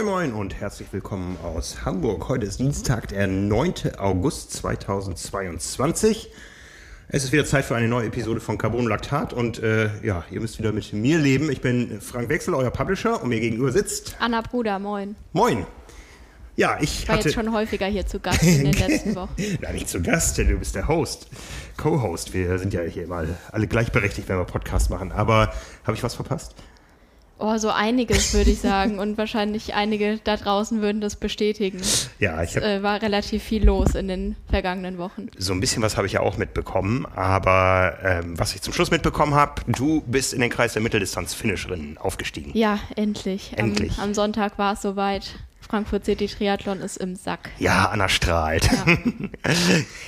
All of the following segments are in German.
Moin Moin und herzlich willkommen aus Hamburg. Heute ist Dienstag, der 9. August 2022. Es ist wieder Zeit für eine neue Episode von Carbon Lactat und äh, ja, ihr müsst wieder mit mir leben. Ich bin Frank Wechsel, euer Publisher und mir gegenüber sitzt Anna Bruder, moin. Moin. Ja, ich war hatte jetzt schon häufiger hier zu Gast in den letzten Wochen. Nein, nicht zu Gast, denn du bist der Host, Co-Host. Wir sind ja hier mal alle gleichberechtigt, wenn wir Podcast machen. Aber habe ich was verpasst? Oh, so einiges würde ich sagen und wahrscheinlich einige da draußen würden das bestätigen. Ja, ich habe Äh, war relativ viel los in den vergangenen Wochen. so ein bisschen was habe ich ja auch mitbekommen. Aber ähm, was ich zum Schluss mitbekommen habe, du bist in den Kreis der Mitteldistanz-Finisherinnen aufgestiegen. Ja, endlich. Endlich. Am, am Sonntag war es soweit. Frankfurt City Triathlon ist im Sack. Ja, Anna strahlt.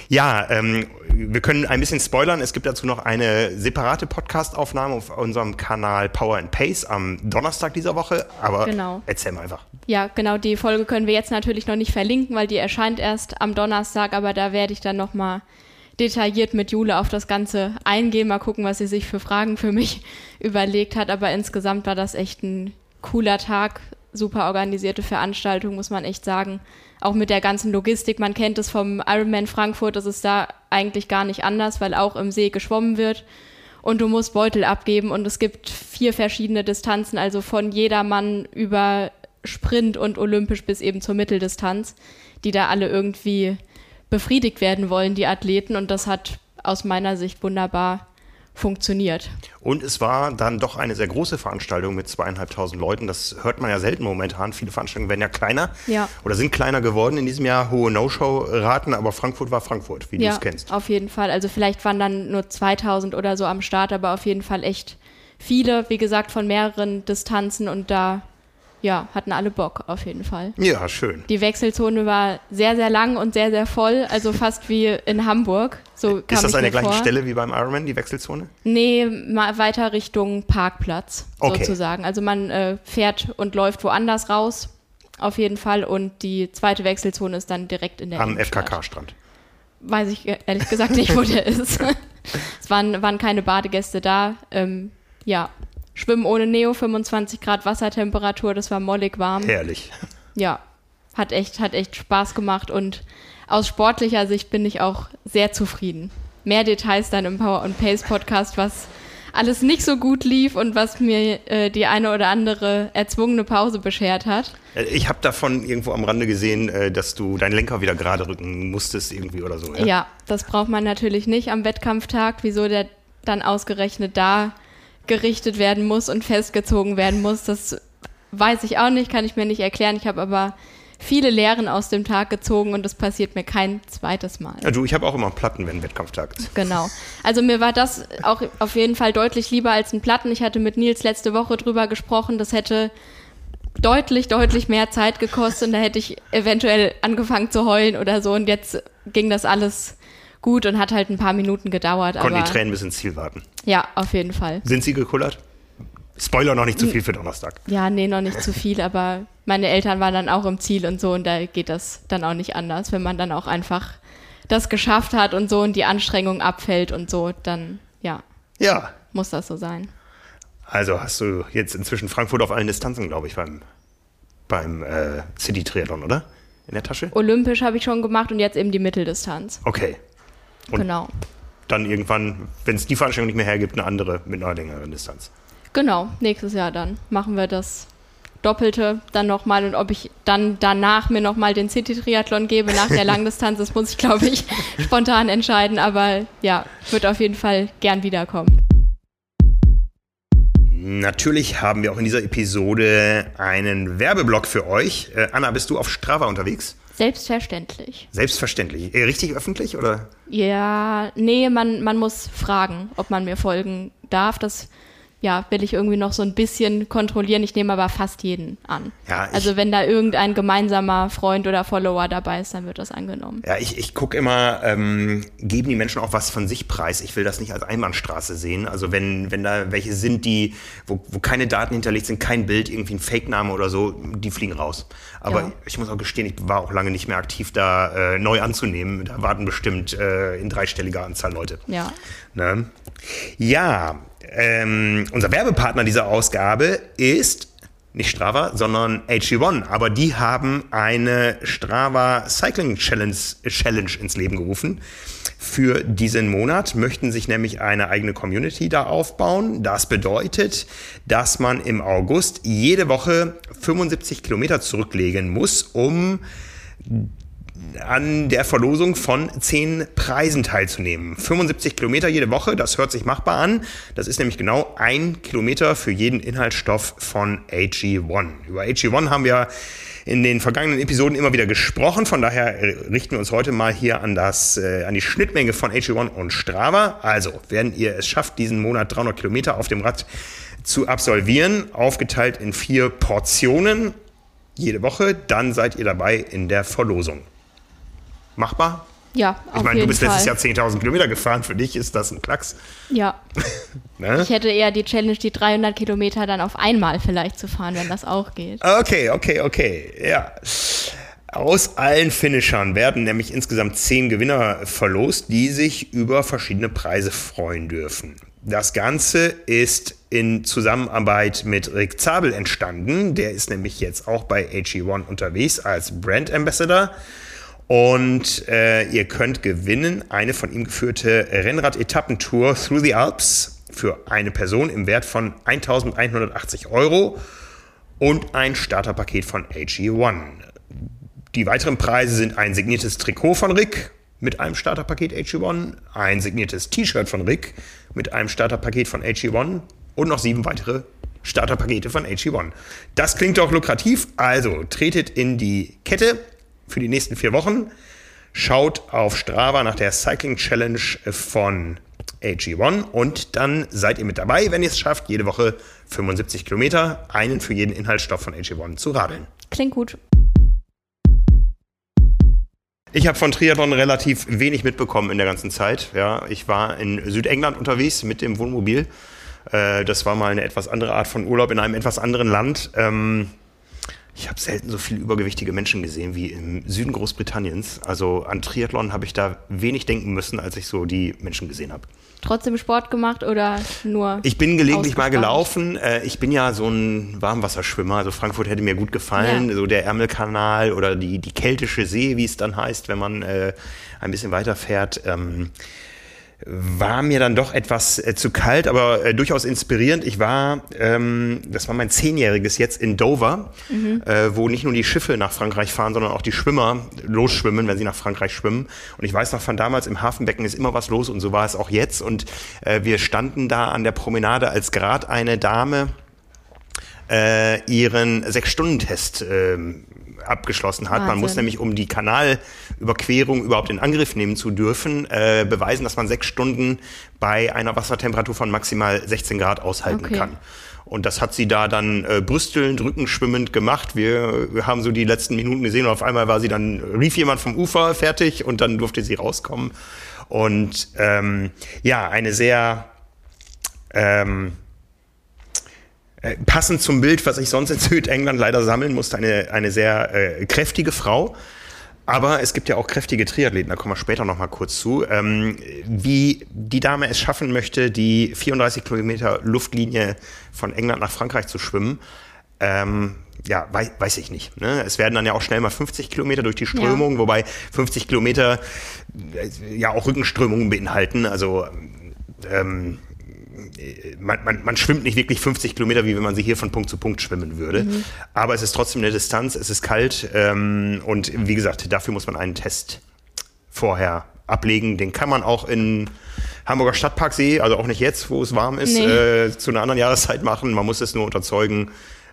Ja, ähm, wir können ein bisschen spoilern. Es gibt dazu noch eine separate Podcast-Aufnahme auf unserem Kanal Power and Pace am Donnerstag dieser Woche. Aber Genau. erzähl mal einfach. Ja, genau, die Folge können wir jetzt natürlich noch nicht verlinken, weil die erscheint erst am Donnerstag, aber da werde ich dann nochmal detailliert mit Jule auf das Ganze eingehen, mal gucken, was sie sich für Fragen für mich überlegt hat, aber insgesamt war das echt ein cooler Tag, super organisierte Veranstaltung, muss man echt sagen. Auch mit der ganzen Logistik, man kennt es vom Ironman Frankfurt, das ist da eigentlich gar nicht anders, weil auch im See geschwommen wird und du musst Beutel abgeben und es gibt vier verschiedene Distanzen, also von jedermann über Sprint und Olympisch bis eben zur Mitteldistanz, die da alle irgendwie befriedigt werden wollen, die Athleten und das hat aus meiner Sicht wunderbar funktioniert. Und es war dann doch eine sehr große Veranstaltung mit zweieinhalbtausend Leuten. Das hört man ja selten momentan. Viele Veranstaltungen werden ja kleiner Ja. oder sind kleiner geworden in diesem Jahr. Hohe No-Show-Raten, aber Frankfurt war Frankfurt, wie du ja, es kennst. auf jeden Fall. Also vielleicht waren dann nur 2000 oder so am Start, aber auf jeden Fall echt viele, wie gesagt, von mehreren Distanzen und da ja, hatten alle Bock auf jeden Fall. Ja, schön. Die Wechselzone war sehr, sehr lang und sehr, sehr voll, also fast wie in Hamburg. So kam Ist das an der gleichen vor. Stelle wie beim Ironman, die Wechselzone? Nee, mal weiter Richtung Parkplatz Okay. sozusagen. Also man äh, fährt und läuft woanders raus, auf jeden Fall. Und die zweite Wechselzone ist dann direkt in der Am. FKK-Strand. Weiß ich äh, ehrlich gesagt nicht, wo der ist. es waren, waren keine Badegäste da. Ähm, ja, Schwimmen ohne Neo, 25 Grad Wassertemperatur, das war mollig warm. Herrlich. ja, hat echt, hat echt Spaß gemacht und aus sportlicher Sicht bin ich auch sehr zufrieden. Mehr Details dann im Power and Pace Podcast, was alles nicht so gut lief und was mir äh, die eine oder andere erzwungene Pause beschert hat. Äh, Ich habe davon irgendwo am Rande gesehen, äh, dass du deinen Lenker wieder gerade rücken musstest irgendwie oder so. Ja, das braucht man natürlich nicht am Wettkampftag, wieso der dann ausgerechnet da gerichtet werden muss und festgezogen werden muss. Das weiß ich auch nicht, kann ich mir nicht erklären. Ich habe aber viele Lehren aus dem Tag gezogen und das passiert mir kein zweites Mal. Ja, du, ich habe auch immer Platten, wenn Wettkampftag ist. Genau. Also mir war das auch auf jeden Fall deutlich lieber als ein Platten. Ich hatte mit Nils letzte Woche drüber gesprochen. Das hätte deutlich, deutlich mehr Zeit gekostet und da hätte ich eventuell angefangen zu heulen oder so. Und jetzt ging das alles gut und hat halt ein paar Minuten gedauert. Konnten aber die Tränen bis ins Ziel warten. ja, auf jeden Fall. Sind sie gekullert? Spoiler noch nicht zu viel für Donnerstag. Ja, nee, noch nicht zu viel, aber meine Eltern waren dann auch im Ziel und so und da geht das dann auch nicht anders, wenn man dann auch einfach das geschafft hat und so und die Anstrengung abfällt und so, dann ja, Ja, muss das so sein. also hast du jetzt inzwischen Frankfurt auf allen Distanzen, glaube ich, beim, beim äh, City-Triathlon, oder? In der Tasche? Olympisch habe ich schon gemacht und jetzt eben die Mitteldistanz. Okay. Und- genau. Dann irgendwann, wenn es die Veranstaltung nicht mehr hergibt, eine andere mit einer längeren Distanz. Genau, nächstes Jahr dann machen wir das Doppelte dann nochmal und ob ich dann danach mir nochmal den City-Triathlon gebe nach der Langdistanz, das muss ich, glaube ich, spontan entscheiden, aber ja, wird auf jeden Fall gern wiederkommen. Natürlich haben wir auch in dieser Episode einen Werbeblock für euch. Äh, Anna, bist du auf Strava unterwegs? Selbstverständlich. Selbstverständlich. Äh, richtig öffentlich oder? Ja, nee, man, man muss fragen, ob man mir folgen darf. Das ja, will ich irgendwie noch so ein bisschen kontrollieren. Ich nehme aber fast jeden an. Ja, ich- also wenn da irgendein gemeinsamer Freund oder Follower dabei ist, dann wird das angenommen. Ja, ich, ich gucke immer, ähm, geben die Menschen auch was von sich preis? Ich will das nicht als Einbahnstraße sehen. Also wenn, wenn da welche sind, die, wo, wo keine Daten hinterlegt sind, kein Bild, irgendwie ein Fake-Name oder so, die fliegen raus. Aber Ja. ich muss auch gestehen, ich war auch lange nicht mehr aktiv, da äh, neu anzunehmen. Da warten bestimmt äh, in dreistelliger Anzahl Leute. Ja. Ne? Ja, ähm, unser Werbepartner dieser Ausgabe ist nicht Strava, sondern AG1. Aber die haben eine Strava Cycling Challenge, Challenge ins Leben gerufen. Für diesen Monat möchten sich nämlich eine eigene Community da aufbauen. Das bedeutet, dass man im August jede Woche 75 Kilometer zurücklegen muss, um an der Verlosung von zehn Preisen teilzunehmen. 75 Kilometer jede Woche, das hört sich machbar an. Das ist nämlich genau ein Kilometer für jeden Inhaltsstoff von AG1. Über AG1 haben wir in den vergangenen Episoden immer wieder gesprochen. Von daher richten wir uns heute mal hier an, das, äh, an die Schnittmenge von AG1 und Strava. Also, wenn ihr es schafft, diesen Monat 300 Kilometer auf dem Rad zu absolvieren, aufgeteilt in vier Portionen jede Woche, dann seid ihr dabei in der Verlosung. Machbar? Ja, auf Ich meine, du bist Fall. letztes Jahr 10.000 Kilometer gefahren. Für dich ist das ein Klacks. Ja. ne? Ich hätte eher die Challenge, die 300 Kilometer dann auf einmal vielleicht zu fahren, wenn das auch geht. Okay, okay, okay. Ja. Aus allen Finishern werden nämlich insgesamt zehn Gewinner verlost, die sich über verschiedene Preise freuen dürfen. Das Ganze ist in Zusammenarbeit mit Rick Zabel entstanden. Der ist nämlich jetzt auch bei AG1 unterwegs als Brand Ambassador. Und äh, ihr könnt gewinnen eine von ihm geführte Rennrad-Etappentour Through the Alps für eine Person im Wert von 1180 Euro und ein Starterpaket von AG1. Die weiteren Preise sind ein signiertes Trikot von Rick mit einem Starterpaket AG1, ein signiertes T-Shirt von Rick mit einem Starterpaket von AG1 und noch sieben weitere Starterpakete von AG1. Das klingt doch lukrativ, also tretet in die Kette für die nächsten vier Wochen. Schaut auf Strava nach der Cycling Challenge von AG1 und dann seid ihr mit dabei, wenn ihr es schafft, jede Woche 75 Kilometer, einen für jeden Inhaltsstoff von AG1 zu radeln. Klingt gut. Ich habe von Triathlon relativ wenig mitbekommen in der ganzen Zeit. Ja, ich war in Südengland unterwegs mit dem Wohnmobil. Äh, das war mal eine etwas andere Art von Urlaub in einem etwas anderen Land. Ich habe selten so viele übergewichtige Menschen gesehen wie im Süden Großbritanniens. Also an Triathlon habe ich da wenig denken müssen, als ich so die Menschen gesehen habe. Trotzdem Sport gemacht oder nur? Ich bin gelegentlich mal gelaufen. Äh, ich bin ja so ein Warmwasserschwimmer. Also Frankfurt hätte mir gut gefallen. Ja. So der Ärmelkanal oder die, die Keltische See, wie es dann heißt, wenn man äh, ein bisschen weiter fährt. Ähm, war mir dann doch etwas äh, zu kalt, aber äh, durchaus inspirierend. Ich war, ähm, das war mein Zehnjähriges jetzt in Dover, mhm. äh, wo nicht nur die Schiffe nach Frankreich fahren, sondern auch die Schwimmer losschwimmen, wenn sie nach Frankreich schwimmen. Und ich weiß noch von damals im Hafenbecken ist immer was los und so war es auch jetzt. Und äh, wir standen da an der Promenade, als gerade eine Dame äh, ihren Sechs-Stunden-Test äh, abgeschlossen hat. Wahnsinn. Man muss nämlich, um die Kanalüberquerung überhaupt in Angriff nehmen zu dürfen, äh, beweisen, dass man sechs Stunden bei einer Wassertemperatur von maximal 16 Grad aushalten okay. kann. Und das hat sie da dann äh, brüstelnd, rückenschwimmend gemacht. Wir, wir haben so die letzten Minuten gesehen und auf einmal war sie dann, rief jemand vom Ufer fertig und dann durfte sie rauskommen. Und ähm, ja, eine sehr ähm, äh, passend zum Bild, was ich sonst in Südengland leider sammeln musste, eine, eine sehr äh, kräftige Frau. Aber es gibt ja auch kräftige Triathleten, da kommen wir später noch mal kurz zu. Ähm, wie die Dame es schaffen möchte, die 34 Kilometer Luftlinie von England nach Frankreich zu schwimmen, ähm, ja, weiß, weiß ich nicht. Ne? Es werden dann ja auch schnell mal 50 Kilometer durch die Strömung, ja. wobei 50 Kilometer äh, ja auch Rückenströmungen beinhalten. Also ähm, man, man, man schwimmt nicht wirklich 50 Kilometer, wie wenn man sie hier von Punkt zu Punkt schwimmen würde. Mhm. Aber es ist trotzdem eine Distanz, es ist kalt ähm, und wie gesagt, dafür muss man einen Test vorher ablegen. Den kann man auch in Hamburger Stadtparksee, also auch nicht jetzt, wo es warm ist, nee. äh, zu einer anderen Jahreszeit machen. Man muss es nur unterzeugen,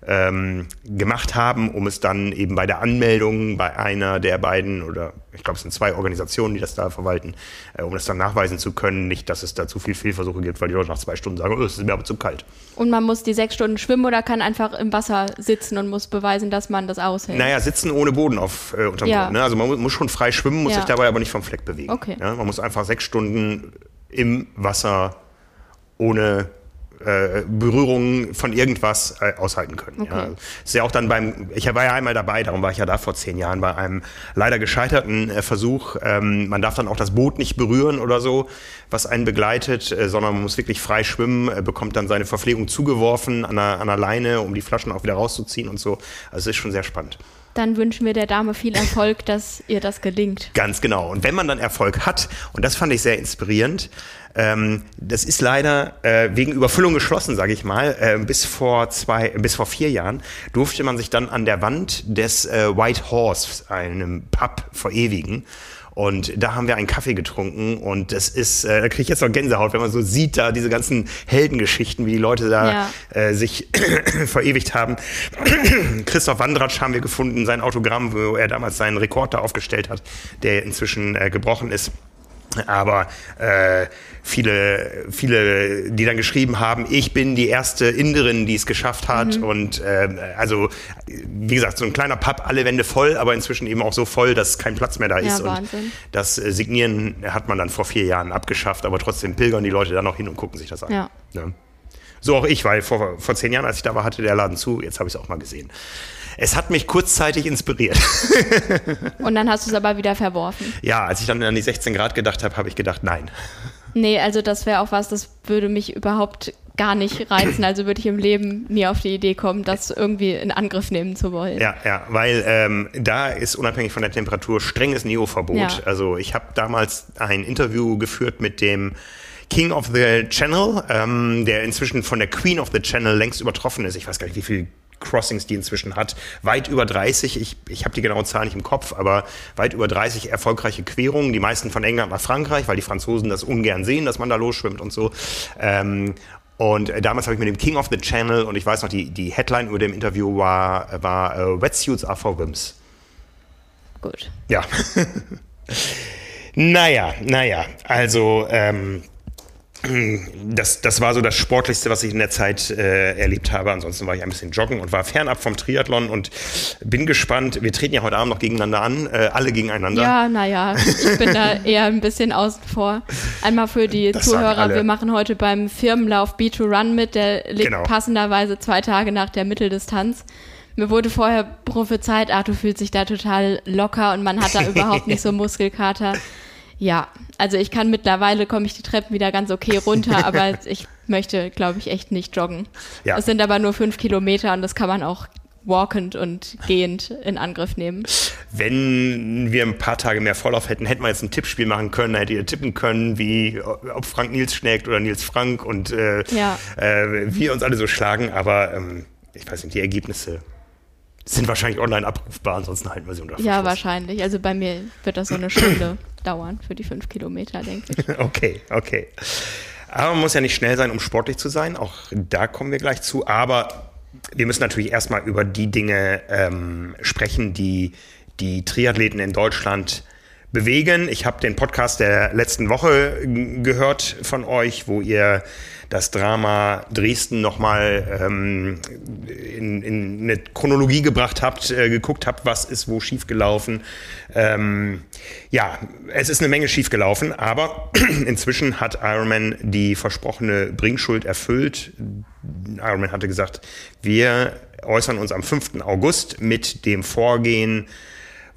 ähm, gemacht haben, um es dann eben bei der Anmeldung bei einer der beiden oder ich glaube es sind zwei Organisationen, die das da verwalten, äh, um das dann nachweisen zu können, nicht, dass es da zu viel Fehlversuche gibt, weil die Leute nach zwei Stunden sagen, oh, es ist mir aber zu kalt. Und man muss die sechs Stunden schwimmen oder kann einfach im Wasser sitzen und muss beweisen, dass man das aushält? Naja, sitzen ohne Boden auf äh, unterm ja. Boden. Ne? Also man muss schon frei schwimmen, muss ja. sich dabei aber nicht vom Fleck bewegen. Okay. Ja? Man muss einfach sechs Stunden im Wasser ohne äh, Berührungen von irgendwas äh, aushalten können. Okay. Ja. Ist ja auch dann beim, ich war ja einmal dabei, darum war ich ja da vor zehn Jahren bei einem leider gescheiterten äh, Versuch. Ähm, man darf dann auch das Boot nicht berühren oder so, was einen begleitet, äh, sondern man muss wirklich frei schwimmen, äh, bekommt dann seine Verpflegung zugeworfen an einer, an einer Leine, um die Flaschen auch wieder rauszuziehen und so. Also es ist schon sehr spannend. Dann wünschen wir der Dame viel Erfolg, dass ihr das gelingt. Ganz genau. Und wenn man dann Erfolg hat, und das fand ich sehr inspirierend, ähm, das ist leider äh, wegen Überfüllung geschlossen, sage ich mal. Äh, bis vor zwei, bis vor vier Jahren durfte man sich dann an der Wand des äh, White Horse, einem Pub, verewigen. Und da haben wir einen Kaffee getrunken und das ist, äh, da kriege ich jetzt noch Gänsehaut, wenn man so sieht, da diese ganzen Heldengeschichten, wie die Leute da Ja. äh, sich verewigt haben. Christoph Wandratsch haben wir gefunden, sein Autogramm, wo er damals seinen Rekord da aufgestellt hat, der inzwischen äh, gebrochen ist. Aber äh, viele, viele, die dann geschrieben haben, ich bin die erste Inderin, die es geschafft hat. Und äh, also, wie gesagt, so ein kleiner Pub, alle Wände voll, aber inzwischen eben auch so voll, dass kein Platz mehr da Ja, ist. Und Wahnsinn. das äh, Signieren hat man dann vor vier Jahren abgeschafft, aber trotzdem pilgern die Leute da noch hin und gucken sich das an. Ja. Ne? So auch ich, weil vor, vor zehn Jahren, als ich da war, hatte der Laden zu. Jetzt habe ich es auch mal gesehen. Es hat mich kurzzeitig inspiriert. Und dann hast du es aber wieder verworfen. ja, als ich dann an die 16 Grad gedacht habe, habe ich gedacht, nein. Nee, also das wäre auch was, das würde mich überhaupt gar nicht reizen. Also würde ich im Leben nie auf die Idee kommen, das irgendwie in Angriff nehmen zu wollen. Ja, ja, weil ähm, da ist unabhängig von der Temperatur strenges Neo-Verbot. Ja. Also ich habe damals ein Interview geführt mit dem King of the Channel, ähm, der inzwischen von der Queen of the Channel längst übertroffen ist. Ich weiß gar nicht, wie viel Crossings die inzwischen hat. Weit über 30, ich, ich habe die genaue Zahl nicht im Kopf, aber weit über 30 erfolgreiche Querungen, die meisten von England nach Frankreich, weil die Franzosen das ungern sehen, dass man da losschwimmt und so. Ähm, und äh, damals habe ich mit dem King of the Channel und ich weiß noch, die, die Headline über dem Interview war, war äh, Wetsuits are for Wims. Gut. Ja. naja, naja, also ähm, das, das war so das Sportlichste, was ich in der Zeit äh, erlebt habe. Ansonsten war ich ein bisschen joggen und war fernab vom Triathlon und bin gespannt. Wir treten ja heute Abend noch gegeneinander an, äh, alle gegeneinander. Ja, naja, ich bin da eher ein bisschen außen vor. Einmal für die Das Zuhörer, wir machen heute beim Firmenlauf B2Run mit, der liegt Genau. passenderweise zwei Tage nach der Mitteldistanz. Mir wurde vorher prophezeit, ah, du fühlst dich da total locker und man hat da überhaupt nicht so Muskelkater. Ja, also ich kann mittlerweile, komme ich die Treppen wieder ganz okay runter, aber ich möchte, glaube ich, echt nicht joggen. Ja. Es sind aber nur fünf Kilometer und das kann man auch walkend und gehend in Angriff nehmen. Wenn wir ein paar Tage mehr Vorlauf hätten, hätten wir jetzt ein Tippspiel machen können, da hättet ihr tippen können, wie ob Frank Nils schlägt oder Nils Frank und äh, Ja. äh, wir uns alle so schlagen. Aber ähm, ich weiß nicht, die Ergebnisse sind wahrscheinlich online abrufbar, ansonsten halten wir sie unter Ja, Verschluss. wahrscheinlich. Also bei mir wird das so eine Stunde dauern für die fünf Kilometer, denke ich. Okay, okay. Aber man muss ja nicht schnell sein, um sportlich zu sein. Auch da kommen wir gleich zu. Aber wir müssen natürlich erstmal über die Dinge ähm, sprechen, die die Triathleten in Deutschland bewegen. Ich habe den Podcast der letzten Woche gehört von euch, wo ihr das Drama Dresden nochmal ähm, in, in eine Chronologie gebracht habt, äh, geguckt habt, was ist wo schiefgelaufen. Ähm, ja, es ist eine Menge schiefgelaufen, aber inzwischen hat Ironman die versprochene Bringschuld erfüllt. Ironman hatte gesagt, wir äußern uns am 5. August mit dem Vorgehen,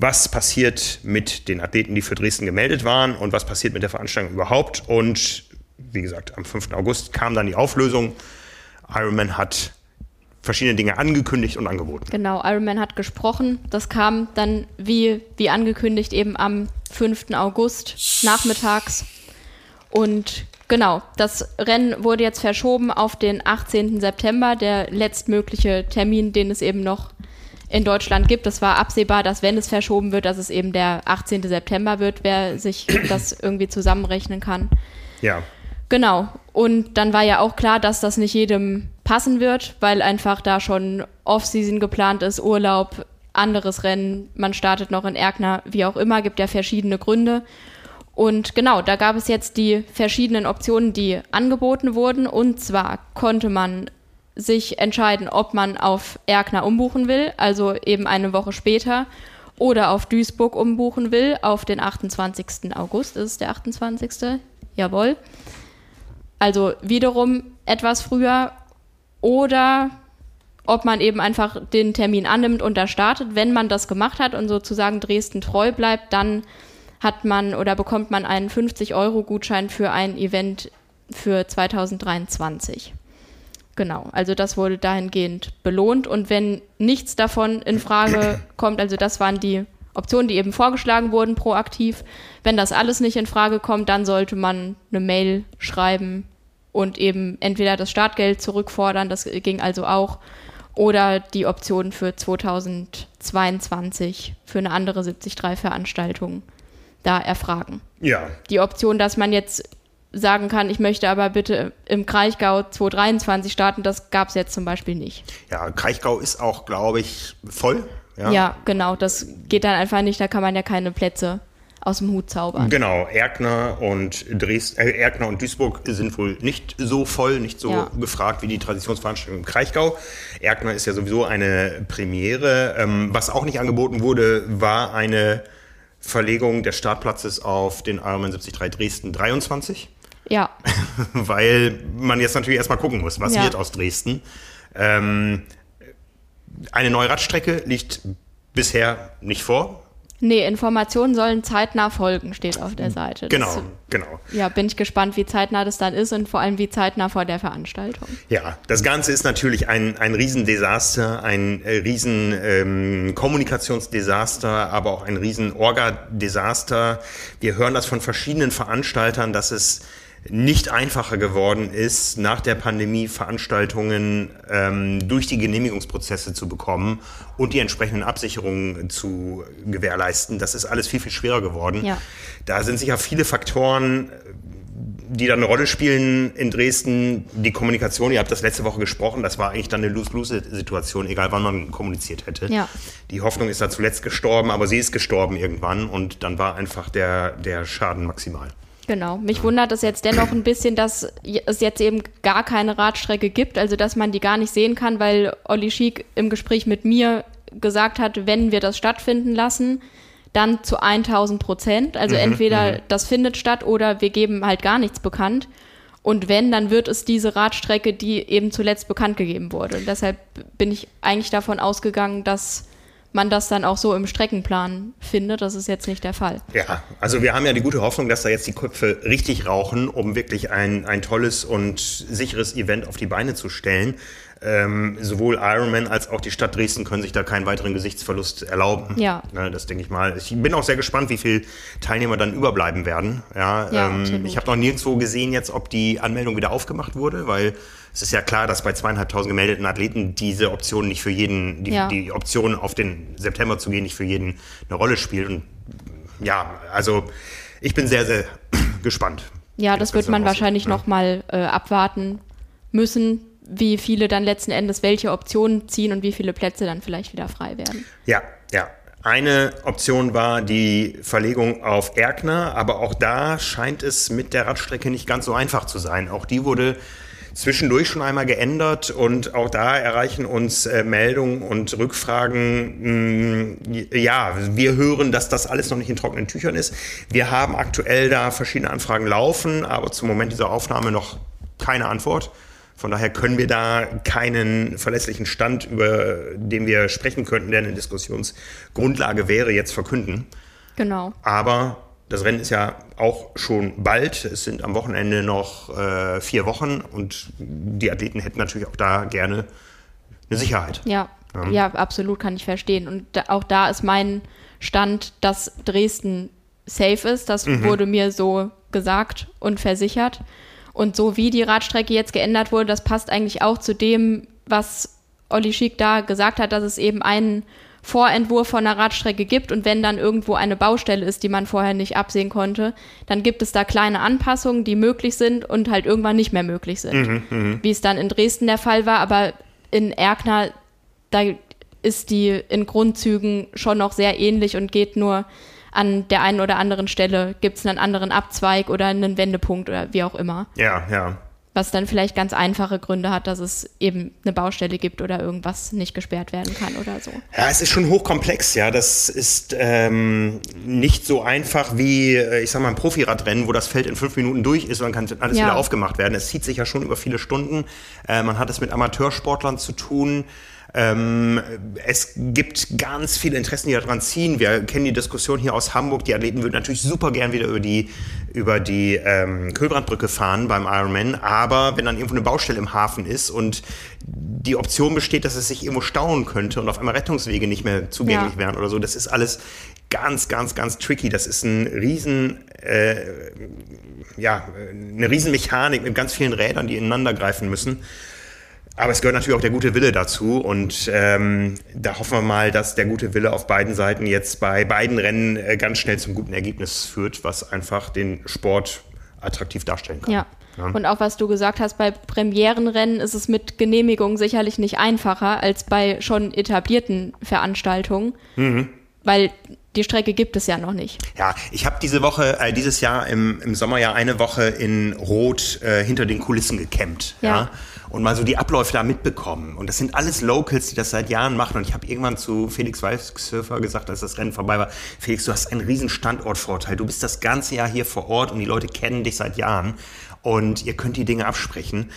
was passiert mit den Athleten, die für Dresden gemeldet waren und was passiert mit der Veranstaltung überhaupt. Und wie gesagt, am 5. August kam dann die Auflösung. Ironman hat verschiedene Dinge angekündigt und angeboten. Genau, Ironman hat gesprochen. Das kam dann wie, wie angekündigt eben am 5. August nachmittags. Und genau, das Rennen wurde jetzt verschoben auf den 18. September, der letztmögliche Termin, den es eben noch in Deutschland gibt. Es war absehbar, dass wenn es verschoben wird, dass es eben der 18. September wird, wer sich das irgendwie zusammenrechnen kann. Ja, Genau. Und dann war ja auch klar, dass das nicht jedem passen wird, weil einfach da schon Off-Season geplant ist, Urlaub, anderes Rennen, man startet noch in Erkner, wie auch immer, gibt ja verschiedene Gründe. Und genau, da gab es jetzt die verschiedenen Optionen, die angeboten wurden. Und zwar konnte man sich entscheiden, ob man auf Erkner umbuchen will, also eben eine Woche später, oder auf Duisburg umbuchen will, auf den 28. August. Ist es der 28.? Jawohl. Also wiederum etwas früher oder ob man eben einfach den Termin annimmt und da startet. Wenn man das gemacht hat und sozusagen Dresden treu bleibt, dann hat man oder bekommt man einen 50-Euro-Gutschein für ein Event für 2023. Genau, also das wurde dahingehend belohnt und wenn nichts davon in Frage kommt, also das waren die Optionen, die eben vorgeschlagen wurden proaktiv, wenn das alles nicht in Frage kommt, dann sollte man eine Mail schreiben und eben entweder das Startgeld zurückfordern, das ging also auch, oder die Option für 2022 für eine andere 73-Veranstaltung da erfragen. Ja. Die Option, dass man jetzt sagen kann, ich möchte aber bitte im Kraichgau 2023 starten, das gab es jetzt zum Beispiel nicht. Ja, Kraichgau ist auch, glaube ich, voll. Ja? ja, genau, das geht dann einfach nicht, da kann man ja keine Plätze aus dem Hut zaubern. Genau, Erkner und Dresden, äh, Erkner und Duisburg sind wohl nicht so voll, nicht so ja. gefragt wie die Traditionsveranstaltung im Kraichgau. Erkner ist ja sowieso eine Premiere. Ähm, was auch nicht angeboten wurde, war eine Verlegung des Startplatzes auf den Ironman 73 Dresden 23. Ja. Weil man jetzt natürlich erstmal gucken muss, was ja. wird aus Dresden. Ähm, eine neue Radstrecke liegt bisher nicht vor. Nee, Informationen sollen zeitnah folgen, steht auf der Seite. Genau, das, genau. Ja, bin ich gespannt, wie zeitnah das dann ist und vor allem wie zeitnah vor der Veranstaltung. Ja, das Ganze ist natürlich ein, ein Riesendesaster, ein äh, riesen ähm, Kommunikationsdesaster, aber auch ein riesen Orga-Desaster. Wir hören das von verschiedenen Veranstaltern, dass es nicht einfacher geworden ist, nach der Pandemie Veranstaltungen ähm, durch die Genehmigungsprozesse zu bekommen und die entsprechenden Absicherungen zu gewährleisten. Das ist alles viel, viel schwerer geworden. Ja. Da sind sicher viele Faktoren, die dann eine Rolle spielen in Dresden. Die Kommunikation, ihr habt das letzte Woche gesprochen, das war eigentlich dann eine Lose-Lose-Situation, egal wann man kommuniziert hätte. Ja. Die Hoffnung ist da zuletzt gestorben, aber sie ist gestorben irgendwann und dann war einfach der, der Schaden maximal. Genau. Mich wundert es jetzt dennoch ein bisschen, dass es jetzt eben gar keine Radstrecke gibt, also dass man die gar nicht sehen kann, weil Olli Schick im Gespräch mit mir gesagt hat, wenn wir das stattfinden lassen, dann zu 1000 Prozent. Also mhm, entweder mhm. das findet statt oder wir geben halt gar nichts bekannt. Und wenn, dann wird es diese Radstrecke, die eben zuletzt bekannt gegeben wurde. Und deshalb bin ich eigentlich davon ausgegangen, dass man das dann auch so im Streckenplan findet. Das ist jetzt nicht der Fall. Ja, also wir haben ja die gute Hoffnung, dass da jetzt die Köpfe richtig rauchen, um wirklich ein, ein tolles und sicheres Event auf die Beine zu stellen. Ähm, sowohl Ironman als auch die Stadt Dresden können sich da keinen weiteren Gesichtsverlust erlauben. Ja. Ne, das denke ich mal. Ich bin auch sehr gespannt, wie viele Teilnehmer dann überbleiben werden. Ja, ja ähm, ich habe noch nirgendwo gesehen jetzt, ob die Anmeldung wieder aufgemacht wurde, weil es ist ja klar, dass bei zweieinhalbtausend gemeldeten Athleten diese Option nicht für jeden, die, ja. die Option auf den September zu gehen, nicht für jeden eine Rolle spielt. Und ja, also ich bin sehr, sehr gespannt. Ja, das, das wird man wahrscheinlich ja. nochmal äh, abwarten müssen, wie viele dann letzten Endes welche Optionen ziehen und wie viele Plätze dann vielleicht wieder frei werden. Ja, ja. Eine Option war die Verlegung auf Erkner, aber auch da scheint es mit der Radstrecke nicht ganz so einfach zu sein. Auch die wurde zwischendurch schon einmal geändert und auch da erreichen uns äh, Meldungen und Rückfragen. Mh, mm, ja, wir hören, dass das alles noch nicht in trockenen Tüchern ist. Wir haben aktuell da verschiedene Anfragen laufen, aber zum Moment dieser Aufnahme noch keine Antwort. Von daher können wir da keinen verlässlichen Stand, über den wir sprechen könnten, der eine Diskussionsgrundlage wäre, jetzt verkünden. Genau. Aber das Rennen ist ja auch schon bald. Es sind am Wochenende noch äh, vier Wochen und die Athleten hätten natürlich auch da gerne eine Sicherheit. Ja, ja, ja absolut kann ich verstehen. Und da, auch da ist mein Stand, dass Dresden safe ist. Das mhm. wurde mir so gesagt und versichert. Und so wie die Radstrecke jetzt geändert wurde, das passt eigentlich auch zu dem, was Olli Schick da gesagt hat, dass es eben einen Vorentwurf von einer Radstrecke gibt und wenn dann irgendwo eine Baustelle ist, die man vorher nicht absehen konnte, dann gibt es da kleine Anpassungen, die möglich sind und halt irgendwann nicht mehr möglich sind. Mhm, mh. Wie es dann in Dresden der Fall war, aber in Erkner, da ist die in Grundzügen schon noch sehr ähnlich und geht nur an der einen oder anderen Stelle gibt es einen anderen Abzweig oder einen Wendepunkt oder wie auch immer. Ja, ja. was dann vielleicht ganz einfache Gründe hat, dass es eben eine Baustelle gibt oder irgendwas nicht gesperrt werden kann oder so. Ja, es ist schon hochkomplex, ja. Das ist ähm, nicht so einfach wie, äh, ich sag mal, ein Profiradrennen, wo das Feld in fünf Minuten durch ist und dann kann alles ja. wieder aufgemacht werden. Es zieht sich ja schon über viele Stunden. Äh, man hat es mit Amateursportlern zu tun. Ähm, es gibt ganz viele Interessen, die daran ziehen. Wir kennen die Diskussion hier aus Hamburg. Die Athleten würden natürlich super gern wieder über die, über die ähm, Kühlbrandbrücke fahren beim Ironman. Aber wenn dann irgendwo eine Baustelle im Hafen ist und die Option besteht, dass es sich irgendwo stauen könnte und auf einmal Rettungswege nicht mehr zugänglich ja. wären oder so, das ist alles ganz, ganz, ganz tricky. Das ist ein riesen, äh, ja, eine riesen Mechanik mit ganz vielen Rädern, die ineinander greifen müssen. Aber es gehört natürlich auch der gute Wille dazu und ähm, da hoffen wir mal, dass der gute Wille auf beiden Seiten jetzt bei beiden Rennen äh, ganz schnell zum guten Ergebnis führt, was einfach den Sport attraktiv darstellen kann. Ja. ja. Und auch was du gesagt hast, bei Premierenrennen ist es mit Genehmigung sicherlich nicht einfacher als bei schon etablierten Veranstaltungen, mhm. Weil die Strecke gibt es ja noch nicht. Ja, ich habe diese Woche, äh, dieses Jahr im, im Sommer ja eine Woche in Rot äh, hinter den Kulissen gecampt. Ja. ja und mal so die Abläufe da mitbekommen. Und das sind alles Locals, die das seit Jahren machen. Und ich habe irgendwann zu Felix Weißsurfer gesagt, als das Rennen vorbei war, Felix, du hast einen riesen Standortvorteil. Du bist das ganze Jahr hier vor Ort und die Leute kennen dich seit Jahren. Und ihr könnt die Dinge absprechen.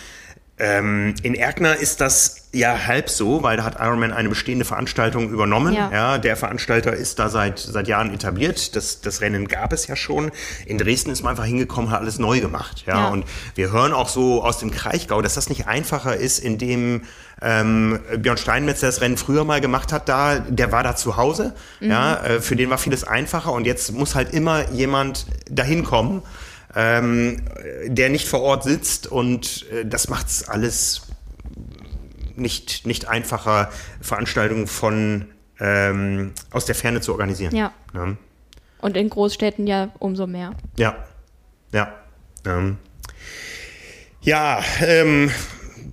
Ähm, in Erkner ist das ja halb so, weil da hat Ironman eine bestehende Veranstaltung übernommen. Ja. ja. der Veranstalter ist da seit, seit Jahren etabliert. Das, das Rennen gab es ja schon. In Dresden ist man einfach hingekommen, hat alles neu gemacht. Ja, ja. und wir hören auch so aus dem Kraichgau, dass das nicht einfacher ist, indem ähm, Björn Steinmetz, der das Rennen früher mal gemacht hat, da, der war da zu Hause. Mhm. Ja, äh, für den war vieles einfacher und jetzt muss halt immer jemand dahin kommen ähm, der nicht vor Ort sitzt und äh, das macht es alles nicht, nicht einfacher, Veranstaltungen von ähm, aus der Ferne zu organisieren. Ja. ja. Und in Großstädten ja umso mehr. Ja, ja. Ähm. Ja, ähm,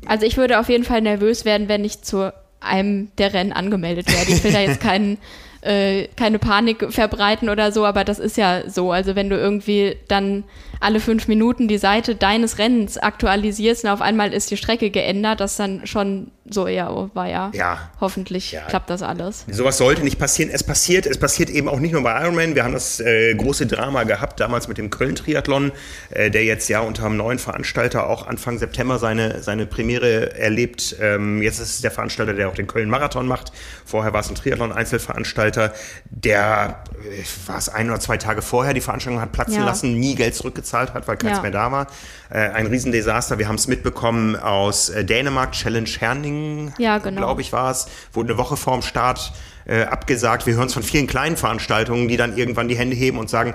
also ich würde auf jeden Fall nervös werden, wenn ich zu einem der Rennen angemeldet werde. Ich will da jetzt keinen äh, keine Panik verbreiten oder so, aber das ist ja so. Also wenn du irgendwie dann alle fünf Minuten die Seite deines Rennens aktualisierst und auf einmal ist die Strecke geändert, das dann schon so, ja, oh, war ja. Ja. Hoffentlich ja. klappt das alles. Sowas sollte nicht passieren. Es passiert, es passiert eben auch nicht nur bei Ironman. Wir haben das äh, große Drama gehabt, damals mit dem Köln-Triathlon, äh, der jetzt ja unter einem neuen Veranstalter auch Anfang September seine, seine Premiere erlebt. Ähm, jetzt ist es der Veranstalter, der auch den Köln-Marathon macht. Vorher war es ein Triathlon-Einzelveranstalter, der, äh, war es ein oder zwei Tage vorher, die Veranstaltung hat platzen ja. lassen, nie Geld zurückgezahlt hat, weil keins ja. mehr da war. Äh, ein Riesendesaster. Wir haben es mitbekommen aus äh, Dänemark, Challenge Herning, ja, genau. glaube ich, war es. Wurde eine Woche vorm Start äh, abgesagt. Wir hören es von vielen kleinen Veranstaltungen, die dann irgendwann die Hände heben und sagen,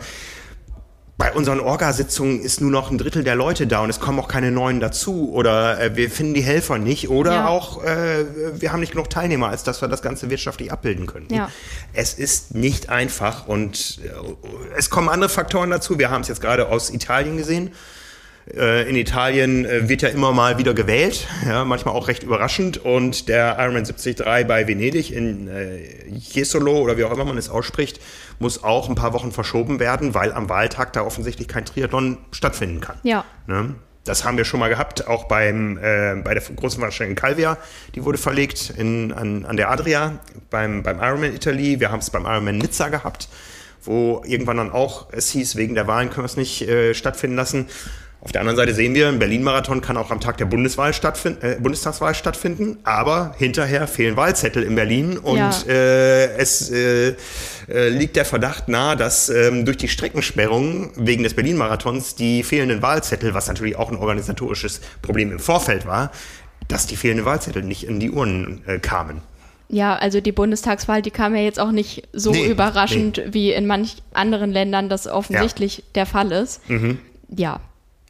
bei unseren Orgasitzungen ist nur noch ein Drittel der Leute da und es kommen auch keine neuen dazu oder äh, wir finden die Helfer nicht oder ja. auch äh, wir haben nicht genug Teilnehmer, als dass wir das Ganze wirtschaftlich abbilden könnten. Ja. Es ist nicht einfach und äh, es kommen andere Faktoren dazu. Wir haben es jetzt gerade aus Italien gesehen. Äh, in Italien äh, wird ja immer mal wieder gewählt, ja, manchmal auch recht überraschend. Und der Ironman 73 bei Venedig in äh, Jesolo oder wie auch immer man es ausspricht, muss auch ein paar Wochen verschoben werden, weil am Wahltag da offensichtlich kein Triathlon stattfinden kann. Ja. Ne? Das haben wir schon mal gehabt, auch beim, äh, bei der großen Veranstaltung in Calvia. Die wurde verlegt in, an, an der Adria beim, beim Ironman Italy. Wir haben es beim Ironman Nizza gehabt, wo irgendwann dann auch es hieß, wegen der Wahlen können wir es nicht äh, stattfinden lassen. Auf der anderen Seite sehen wir, ein Berlin-Marathon kann auch am Tag der Bundeswahl stattfinden, äh, Bundestagswahl stattfinden, aber hinterher fehlen Wahlzettel in Berlin und ja. äh, es äh, äh, liegt der Verdacht nahe, dass ähm, durch die Streckensperrung wegen des Berlin-Marathons die fehlenden Wahlzettel, was natürlich auch ein organisatorisches Problem im Vorfeld war, dass die fehlenden Wahlzettel nicht in die Urnen äh, kamen. Ja, also die Bundestagswahl, die kam ja jetzt auch nicht so nee, überraschend, nee. wie in manch anderen Ländern das offensichtlich ja. der Fall ist. Mhm. Ja,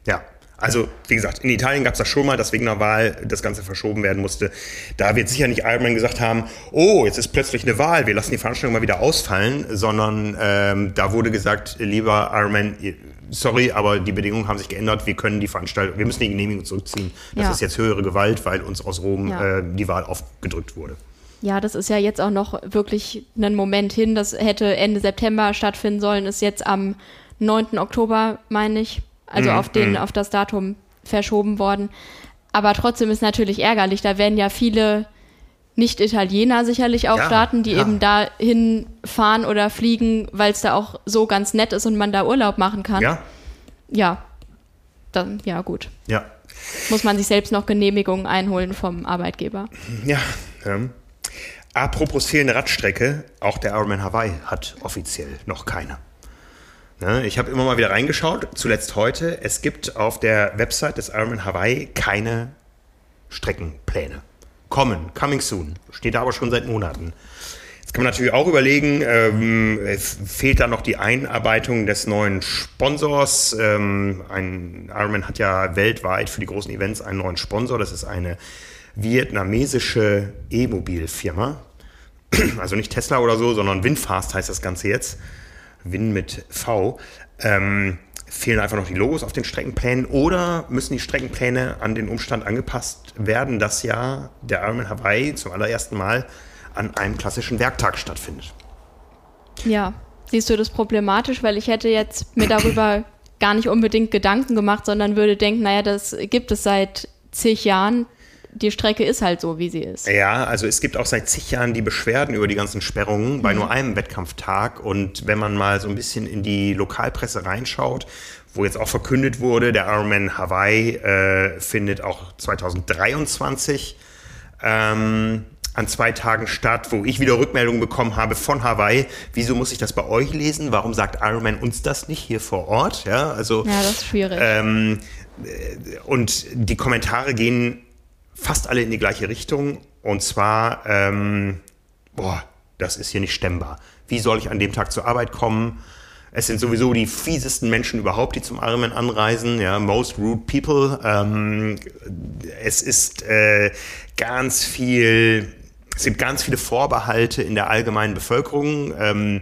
ja. Also, wie gesagt, in Italien gab es das schon mal, dass wegen einer Wahl das Ganze verschoben werden musste. Da wird sicher nicht Ironman gesagt haben, oh, jetzt ist plötzlich eine Wahl, wir lassen die Veranstaltung mal wieder ausfallen, sondern ähm, da wurde gesagt, lieber Ironman, sorry, aber die Bedingungen haben sich geändert, wir können die Veranstaltung, wir müssen die Genehmigung zurückziehen. Das ja. ist jetzt höhere Gewalt, weil uns aus Rom ja. äh, die Wahl aufgedrückt wurde. Ja, das ist ja jetzt auch noch wirklich ein Moment hin. Das hätte Ende September stattfinden sollen, ist jetzt am 9. Oktober, meine ich. Also mhm, auf den, mhm. auf das Datum verschoben worden. Aber trotzdem ist natürlich ärgerlich. Da werden ja viele Nicht-Italiener sicherlich auch Ja, starten, die ja. eben dahin fahren oder fliegen, weil es da auch so ganz nett ist und man da Urlaub machen kann. Ja, Ja. Dann, ja, gut. ja. Muss man sich selbst noch Genehmigungen einholen vom Arbeitgeber. Ja. Ähm. Apropos fehlende Radstrecke, auch der Ironman Hawaii hat offiziell noch keine. Ne, ich habe immer mal wieder reingeschaut, zuletzt heute. Es gibt auf der Website des Ironman Hawaii keine Streckenpläne. Kommen, coming soon. Steht da aber schon seit Monaten. Jetzt kann man natürlich auch überlegen, ähm, es fehlt da noch die Einarbeitung des neuen Sponsors. Ähm, ein Ironman hat ja weltweit für die großen Events einen neuen Sponsor. Das ist eine vietnamesische E-Mobil-Firma. Also nicht Tesla oder so, sondern Winfast heißt das Ganze jetzt. Win mit V. Ähm, fehlen einfach noch die Logos auf den Streckenplänen oder müssen die Streckenpläne an den Umstand angepasst werden, dass ja der Ironman Hawaii zum allerersten Mal an einem klassischen Werktag stattfindet. Ja. Siehst du das problematisch? Weil ich hätte jetzt mir darüber gar nicht unbedingt Gedanken gemacht, sondern würde denken, naja, das gibt es seit zig Jahren. Die Strecke ist halt so, wie sie ist. Ja, also es gibt auch seit zig Jahren die Beschwerden über die ganzen Sperrungen bei nur einem Wettkampftag. Und wenn man mal so ein bisschen in die Lokalpresse reinschaut, wo jetzt auch verkündet wurde, der Ironman Hawaii äh, findet auch 2023 ähm, an zwei Tagen statt, wo ich wieder Rückmeldungen bekommen habe von Hawaii. Wieso muss ich das bei euch lesen? Warum sagt Ironman uns das nicht hier vor Ort? Ja, also Ja, das ist schwierig. ähm, äh, und die Kommentare gehen fast alle in die gleiche Richtung. Und zwar, ähm, boah, das ist hier nicht stemmbar. Wie soll ich an dem Tag zur Arbeit kommen? Es sind sowieso die fiesesten Menschen überhaupt, die zum Ironman anreisen. Ja, most rude people. Ähm, es ist äh, ganz viel, es gibt ganz viele Vorbehalte in der allgemeinen Bevölkerung. Ähm,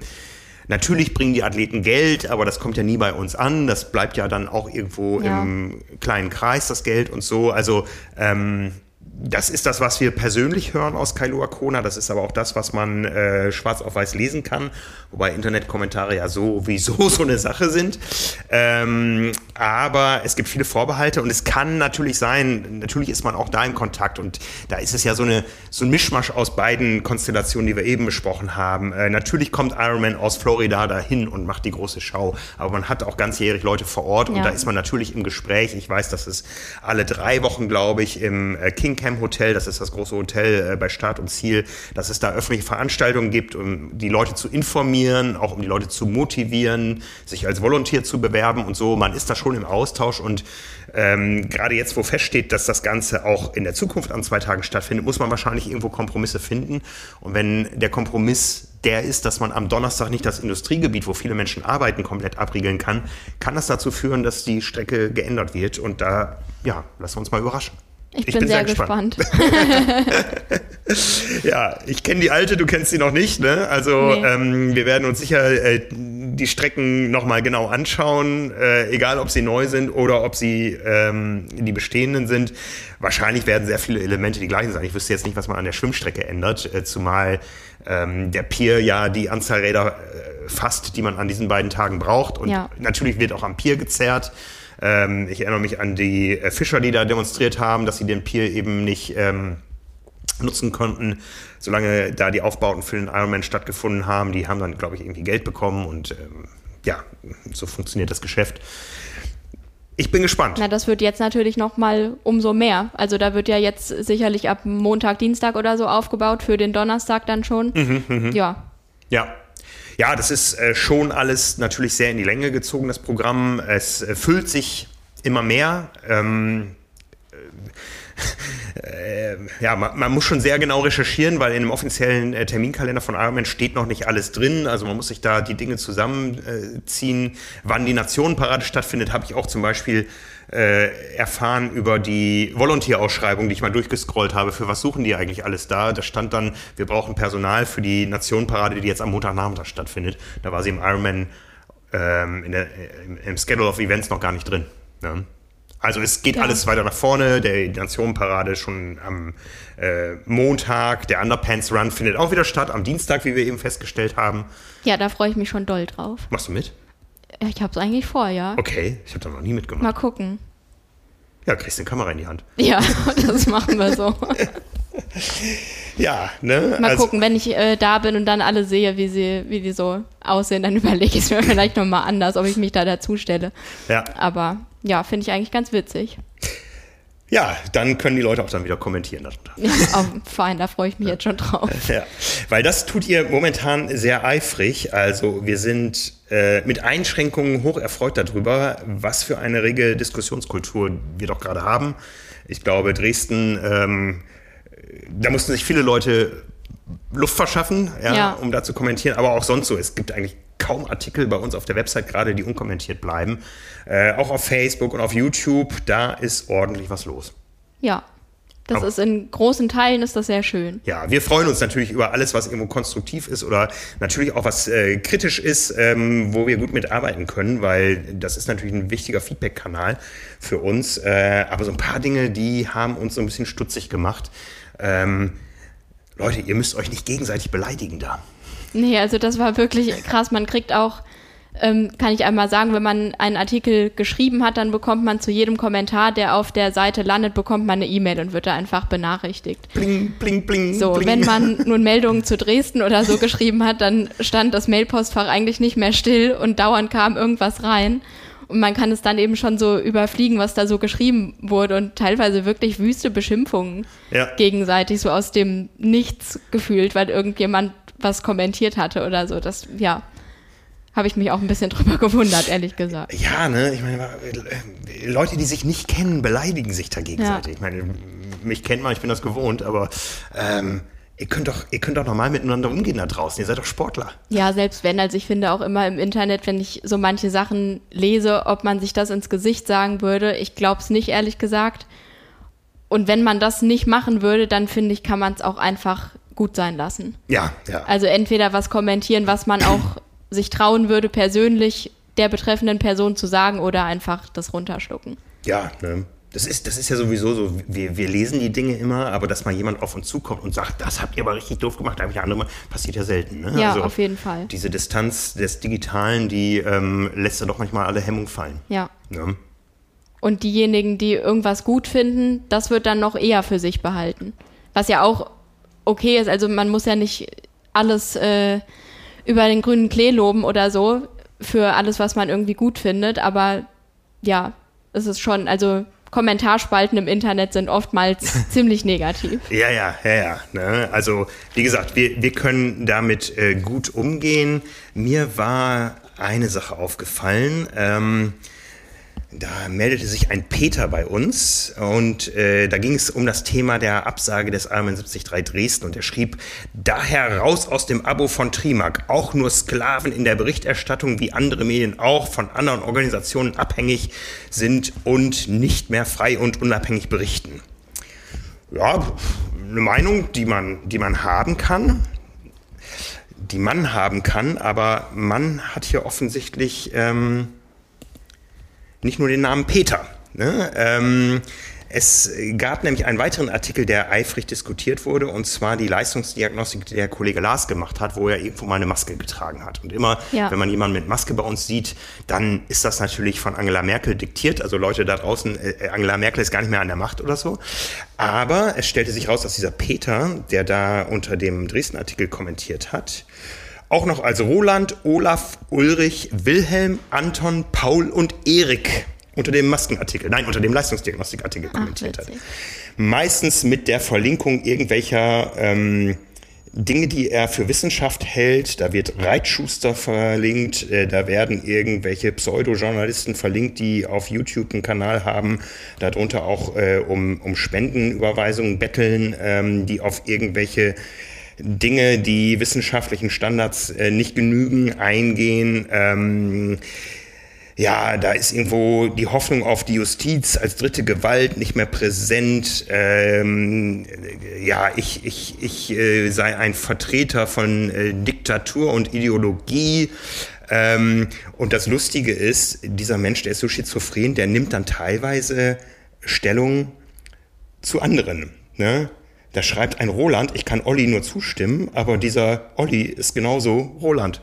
Natürlich bringen die Athleten Geld, aber das kommt ja nie bei uns an. Das bleibt ja dann auch irgendwo Ja. im kleinen Kreis, das Geld und so. Also ähm, das ist das, was wir persönlich hören aus Kailua Kona. Das ist aber auch das, was man äh, schwarz auf weiß lesen kann. Wobei Internetkommentare ja sowieso so eine Sache sind. Ähm, aber es gibt viele Vorbehalte und es kann natürlich sein, natürlich ist man auch da in Kontakt und da ist es ja so, eine, so ein Mischmasch aus beiden Konstellationen, die wir eben besprochen haben. Äh, natürlich kommt Ironman aus Florida dahin und macht die große Schau, aber man hat auch ganzjährig Leute vor Ort und Ja. da ist man natürlich im Gespräch. Ich weiß, dass es alle drei Wochen, glaube ich, im äh, King Cam Hotel, das ist das große Hotel äh, bei Start und Ziel, dass es da öffentliche Veranstaltungen gibt, um die Leute zu informieren, auch um die Leute zu motivieren, sich als Volontier zu bewerben und so. Man ist da schon im Austausch und ähm, gerade jetzt, wo feststeht, dass das Ganze auch in der Zukunft an zwei Tagen stattfindet, muss man wahrscheinlich irgendwo Kompromisse finden. Und wenn der Kompromiss der ist, dass man am Donnerstag nicht das Industriegebiet, wo viele Menschen arbeiten, komplett abriegeln kann, kann das dazu führen, dass die Strecke geändert wird. Und da, ja, lassen wir uns mal überraschen. Ich, bin, sehr, gespannt. Ja, ich kenne die alte, du kennst sie noch nicht. Ne? Also Nee. ähm, wir werden uns sicher äh, die Strecken nochmal genau anschauen, äh, egal ob sie neu sind oder ob sie ähm, die bestehenden sind. Wahrscheinlich werden sehr viele Elemente die gleichen sein. Ich wüsste jetzt nicht, was man an der Schwimmstrecke ändert, äh, zumal ähm, der Pier ja die Anzahl Räder äh, fasst, die man an diesen beiden Tagen braucht. Und Ja. natürlich wird auch am Pier gezerrt. Ähm, ich erinnere mich an die äh, Fischer, die da demonstriert haben, dass sie den Pier eben nicht ähm, nutzen konnten, solange da die Aufbauten für den Ironman stattgefunden haben. Die haben dann, glaube ich, irgendwie Geld bekommen und ähm, ja, so funktioniert das Geschäft. Ich bin gespannt. Na, das wird jetzt natürlich noch mal umso mehr. Also da wird ja jetzt sicherlich ab Montag, Dienstag oder so aufgebaut, für den Donnerstag dann schon. Mhm, Ja, Ja. Ja, das ist äh, schon alles natürlich sehr in die Länge gezogen, das Programm. Es äh, füllt sich immer mehr. Ähm, äh, äh, ja, man, man muss schon sehr genau recherchieren, weil in dem offiziellen äh, Terminkalender von Ironman steht noch nicht alles drin. Also man muss sich da die Dinge zusammenziehen. Wann die Nationenparade stattfindet, habe ich auch zum Beispiel äh, erfahren über die Volontierausschreibung, die ich mal durchgescrollt habe. Für was suchen die eigentlich alles da? Da stand dann, wir brauchen Personal für die Nationenparade, die jetzt am Montagnachmittag stattfindet. Da war sie im Ironman ähm, der, im, im Schedule of Events noch gar nicht drin. Ne? Also es geht Ja. alles weiter nach vorne. Der die Nationenparade schon am äh, Montag. Der Underpants Run findet auch wieder statt, am Dienstag, wie wir eben festgestellt haben. ja, da freue ich mich schon doll drauf. Machst du mit? Ich habe es eigentlich vor, ja. Okay, ich habe da noch nie mitgemacht. Mal gucken. Ja, kriegst du eine Kamera in die Hand. Ja, das machen wir so. Ja, ne? Mal also, gucken, wenn ich äh, da bin und dann alle sehe, wie sie, wie die so aussehen, dann überlege ich es mir vielleicht nochmal anders, ob ich mich da dazu stelle. Ja. Aber ja, finde ich eigentlich ganz witzig. Ja, dann können die Leute auch dann wieder kommentieren darunter. Ja, fein, da freue ich mich jetzt schon drauf. Ja, weil das tut ihr momentan sehr eifrig. Also wir sind äh, mit Einschränkungen hoch erfreut darüber, was für eine rege Diskussionskultur wir doch gerade haben. Ich glaube, Dresden ähm, da mussten sich viele Leute Luft verschaffen, ja, ja. um da zu kommentieren, aber auch sonst so. Es gibt eigentlich kaum Artikel bei uns auf der Website gerade, die unkommentiert bleiben. Äh, auch auf Facebook und auf YouTube, da ist ordentlich was los. Ja, das ist in großen Teilen ist das sehr schön. Ja, wir freuen uns natürlich über alles, was irgendwo konstruktiv ist oder natürlich auch was äh, kritisch ist, ähm, wo wir gut mitarbeiten können, weil das ist natürlich ein wichtiger Feedback-Kanal für uns. Äh, aber so ein paar Dinge, die haben uns so ein bisschen stutzig gemacht. Ähm, Leute, ihr müsst euch nicht gegenseitig beleidigen da. Nee, also das war wirklich krass. Man kriegt auch, ähm, kann ich einmal sagen, wenn man einen Artikel geschrieben hat, dann bekommt man zu jedem Kommentar, der auf der Seite landet, bekommt man eine E-Mail und wird da einfach benachrichtigt. Bling, bling, bling. So, bling. wenn man nun Meldungen zu Dresden oder so geschrieben hat, dann stand das Mailpostfach eigentlich nicht mehr still und dauernd kam irgendwas rein. Und man kann es dann eben schon so überfliegen, was da so geschrieben wurde und teilweise wirklich wüste Beschimpfungen ja. gegenseitig so aus dem Nichts gefühlt, weil irgendjemand was kommentiert hatte oder so. Das, ja, habe ich mich auch ein bisschen drüber gewundert, ehrlich gesagt. Ja, ne, ich meine, Leute, die sich nicht kennen, beleidigen sich da gegenseitig. Ja. Ich meine, mich kennt man, ich bin das gewohnt, aber ähm, Ihr könnt, doch, ihr könnt doch normal miteinander umgehen da draußen. Ihr seid doch Sportler. Ja, selbst wenn. Also ich finde auch immer im Internet, wenn ich so manche Sachen lese, ob man sich das ins Gesicht sagen würde. Ich glaube es nicht, ehrlich gesagt. Und wenn man das nicht machen würde, dann finde ich, kann man es auch einfach gut sein lassen. Ja, ja. Also entweder was kommentieren, was man auch sich trauen würde, persönlich der betreffenden Person zu sagen oder einfach das runterschlucken. Ja, ne? Das ist, das ist ja sowieso so, wir, wir lesen die Dinge immer, aber dass mal jemand auf uns zukommt und sagt, das habt ihr aber richtig doof gemacht, da habe ich andere mal, passiert ja selten. Ne? Ja, also auf jeden Fall. Diese Distanz des Digitalen, die ähm, lässt ja doch manchmal alle Hemmungen fallen. Ja. ja. Und diejenigen, die irgendwas gut finden, das wird dann noch eher für sich behalten. Was ja auch okay ist, also man muss ja nicht alles äh, über den grünen Klee loben oder so, für alles, was man irgendwie gut findet, aber ja, es ist schon, also Kommentarspalten im Internet sind oftmals ziemlich negativ. Ja, ja, ja, ja. Ne? Also, wie gesagt, wir, wir können damit äh, gut umgehen. Mir war eine Sache aufgefallen. Ähm, da meldete sich ein Peter bei uns und äh, da ging es um das Thema der Absage des Ironman 73 Dresden und er schrieb, daher raus aus dem Abo von Trimark, auch nur Sklaven in der Berichterstattung wie andere Medien auch von anderen Organisationen abhängig sind und nicht mehr frei und unabhängig berichten. Ja, eine Meinung, die man, die man haben kann, die man haben kann, aber man hat hier offensichtlich... Ähm, nicht nur den Namen Peter. Ne? Ähm, es gab nämlich einen weiteren Artikel, der eifrig diskutiert wurde, und zwar die Leistungsdiagnostik, die der Kollege Lars gemacht hat, wo er irgendwo mal eine Maske getragen hat. Und immer, ja. wenn man jemanden mit Maske bei uns sieht, dann ist das natürlich von Angela Merkel diktiert. Also Leute da draußen, äh, Angela Merkel ist gar nicht mehr an der Macht oder so. Aber es stellte sich raus, dass dieser Peter, der da unter dem Dresden-Artikel kommentiert hat, auch noch als Roland, Olaf, Ulrich, Wilhelm, Anton, Paul und Erik unter dem Maskenartikel, nein, unter dem Leistungsdiagnostikartikel kommentiert hat. Meistens mit der Verlinkung irgendwelcher ähm, Dinge, die er für Wissenschaft hält. Da wird Reitschuster verlinkt, äh, da werden irgendwelche Pseudojournalisten verlinkt, die auf YouTube einen Kanal haben, darunter auch äh, um, um Spendenüberweisungen betteln, ähm, die auf irgendwelche Dinge, die wissenschaftlichen Standards äh, nicht genügen, eingehen. Ähm, ja, da ist irgendwo die Hoffnung auf die Justiz als dritte Gewalt nicht mehr präsent. Ähm, ja, ich, ich, ich äh, sei ein Vertreter von äh, Diktatur und Ideologie. Ähm, und das Lustige ist, dieser Mensch, der ist so schizophren, der nimmt dann teilweise Stellung zu anderen. Ne? Da schreibt ein Roland, ich kann Olli nur zustimmen, aber dieser Olli ist genauso Roland.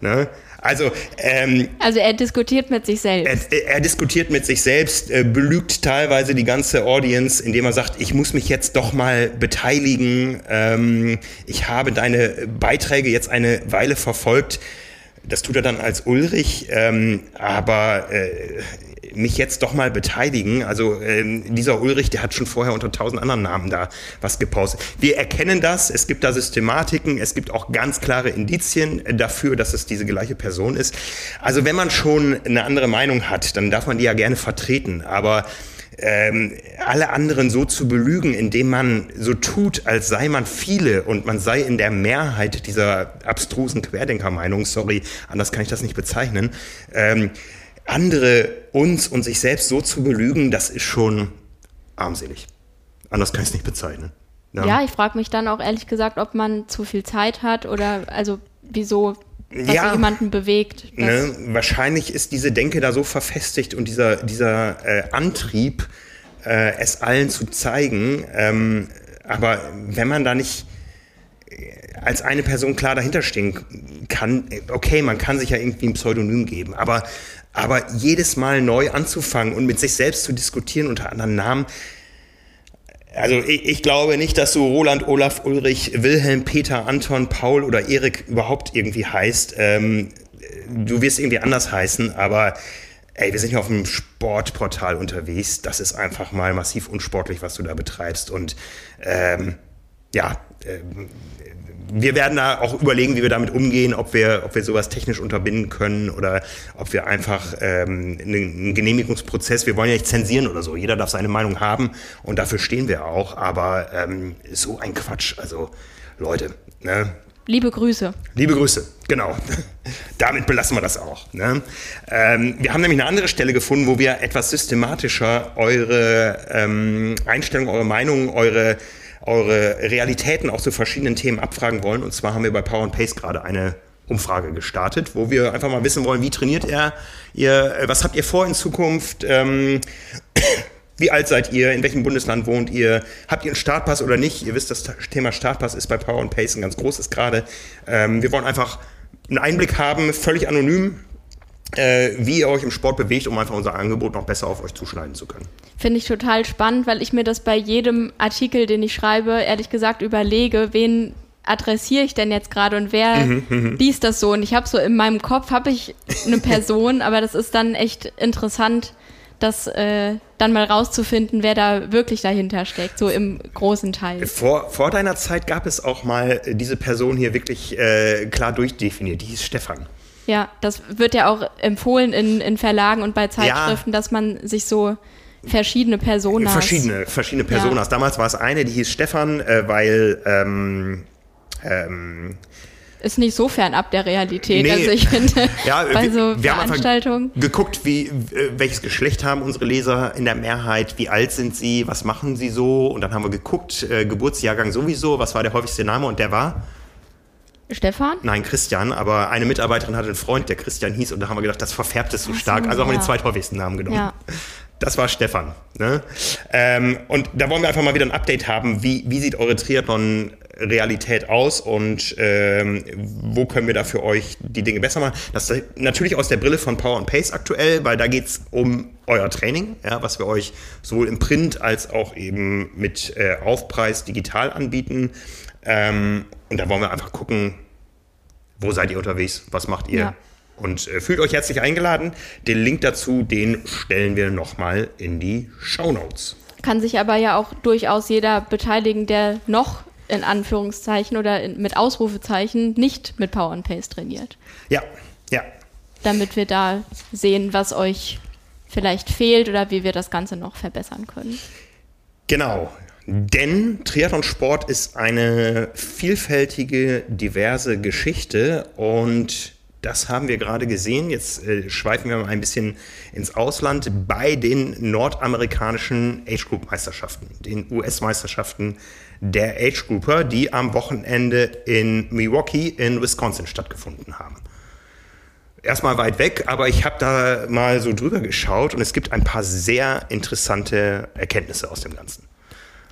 Ne? Also, ähm, also er diskutiert mit sich selbst. Er, er diskutiert mit sich selbst, äh, belügt teilweise die ganze Audience, indem er sagt, ich muss mich jetzt doch mal beteiligen. Ähm, ich habe deine Beiträge jetzt eine Weile verfolgt. Das tut er dann als Ulrich, ähm, aber äh, mich jetzt doch mal beteiligen. Also äh, dieser Ulrich, der hat schon vorher unter tausend anderen Namen da was gepostet. Wir erkennen das, es gibt da Systematiken, es gibt auch ganz klare Indizien dafür, dass es diese gleiche Person ist. Also wenn man schon eine andere Meinung hat, dann darf man die ja gerne vertreten, aber ähm, alle anderen so zu belügen, indem man so tut, als sei man viele und man sei in der Mehrheit dieser abstrusen Querdenkermeinung, sorry, anders kann ich das nicht bezeichnen, ähm, andere, uns und sich selbst so zu belügen, das ist schon armselig. Anders kann ich es nicht bezeichnen. Ja, ja ich frage mich dann auch ehrlich gesagt, ob man zu viel Zeit hat oder also wieso was ja, jemanden bewegt. Ne, wahrscheinlich ist diese Denke da so verfestigt und dieser, dieser äh, Antrieb, äh, es allen zu zeigen. Ähm, aber wenn man da nicht äh, als eine Person klar dahinter stehen kann, okay, man kann sich ja irgendwie ein Pseudonym geben, aber aber jedes Mal neu anzufangen und mit sich selbst zu diskutieren unter anderen Namen, also ich, ich, glaube nicht, dass du Roland, Olaf, Ulrich, Wilhelm, Peter, Anton, Paul oder Erik überhaupt irgendwie heißt. Ähm, du wirst irgendwie anders heißen, aber ey, wir sind ja auf einem Sportportal unterwegs. Das ist einfach mal massiv unsportlich, was du da betreibst. Und ähm, ja, ähm, wir werden da auch überlegen, wie wir damit umgehen, ob wir, ob wir sowas technisch unterbinden können oder ob wir einfach ähm, einen Genehmigungsprozess, wir wollen ja nicht zensieren oder so, jeder darf seine Meinung haben und dafür stehen wir auch, aber ähm, so ein Quatsch, also Leute, ne? Liebe Grüße. Liebe Grüße, genau. Damit belassen wir das auch. Ne? Ähm, wir haben nämlich eine andere Stelle gefunden, wo wir etwas systematischer eure ähm, Einstellung, eure Meinung, eure eure Realitäten auch zu verschiedenen Themen abfragen wollen. Und zwar haben wir bei Power and Pace gerade eine Umfrage gestartet, wo wir einfach mal wissen wollen, wie trainiert er, ihr, äh, was habt ihr vor in Zukunft, ähm, wie alt seid ihr, in welchem Bundesland wohnt ihr, habt ihr einen Startpass oder nicht? Ihr wisst, das Thema Startpass ist bei Power and Pace ein ganz großes gerade. Ähm, wir wollen einfach einen Einblick haben, völlig anonym, wie ihr euch im Sport bewegt, um einfach unser Angebot noch besser auf euch zuschneiden zu können. Finde ich total spannend, weil ich mir das bei jedem Artikel, den ich schreibe, ehrlich gesagt überlege, wen adressiere ich denn jetzt gerade und wer mhm, mhm. liest das so? Und ich habe so in meinem Kopf habe ich eine Person, aber das ist dann echt interessant, das äh, dann mal rauszufinden, wer da wirklich dahinter steckt, so im großen Teil. Vor, vor deiner Zeit gab es auch mal diese Person hier wirklich äh, klar durchdefiniert, die hieß Stefan. Ja, das wird ja auch empfohlen in, in Verlagen und bei Zeitschriften, ja. dass man sich so verschiedene Personas. Verschiedene, verschiedene Personas. Ja. Damals war es eine, die hieß Stefan, äh, weil ähm, ähm, ist nicht so fernab der Realität. Nee. Also ich finde, ja, bei so wir, Veranstaltungen. Haben geguckt, wie, welches Geschlecht haben unsere Leser in der Mehrheit, wie alt sind sie, was machen sie so. Und dann haben wir geguckt, äh, Geburtsjahrgang sowieso, was war der häufigste Name und der war? Stefan? Nein, Christian, aber eine Mitarbeiterin hatte einen Freund, der Christian hieß, und da haben wir gedacht, das verfärbt es so Ach stark. also haben wir den zweithäufigsten Namen genommen. Ja. Das war Stefan. Ne? Ähm, und da wollen wir einfach mal wieder ein Update haben. Wie, wie sieht eure Triathlon-Realität aus und ähm, wo können wir da für euch die Dinge besser machen? Das ist natürlich aus der Brille von Power and Pace aktuell, weil da geht es um euer Training, ja, was wir euch sowohl im Print als auch eben mit äh, Aufpreis digital anbieten. Ähm, und da wollen wir einfach gucken, wo seid ihr unterwegs, was macht ihr? Ja. Und äh, fühlt euch herzlich eingeladen. Den Link dazu, den stellen wir nochmal in die Show Notes. Kann sich aber ja auch durchaus jeder beteiligen, der noch in Anführungszeichen oder in, mit Ausrufezeichen nicht mit Power and Pace trainiert. Ja, ja. Damit wir da sehen, was euch vielleicht fehlt oder wie wir das Ganze noch verbessern können. Genau. Denn Triathlonsport ist eine vielfältige, diverse Geschichte und das haben wir gerade gesehen. Jetzt äh, schweifen wir mal ein bisschen ins Ausland bei den nordamerikanischen Age Group Meisterschaften, den US-Meisterschaften der Age Grouper, die am Wochenende in Milwaukee in Wisconsin stattgefunden haben. Erstmal weit weg, aber ich habe da mal so drüber geschaut und es gibt ein paar sehr interessante Erkenntnisse aus dem Ganzen.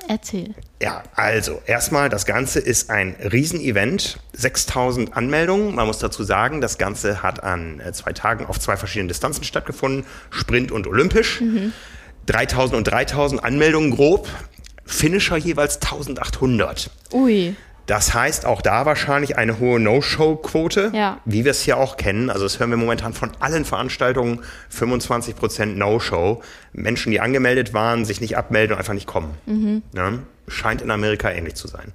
Erzähl. Ja, also erstmal, das Ganze ist ein Riesenevent. 6000 Anmeldungen. Man muss dazu sagen, das Ganze hat an äh, zwei Tagen auf zwei verschiedenen Distanzen stattgefunden: Sprint und Olympisch. Mhm. 3000 und 3000 Anmeldungen grob. Finisher jeweils 1800. Ui. Das heißt auch da wahrscheinlich eine hohe No-Show-Quote, Ja. wie wir es hier auch kennen. Also das hören wir momentan von allen Veranstaltungen, 25% No-Show. Menschen, die angemeldet waren, sich nicht abmelden und einfach nicht kommen. Ne? Scheint in Amerika ähnlich zu sein.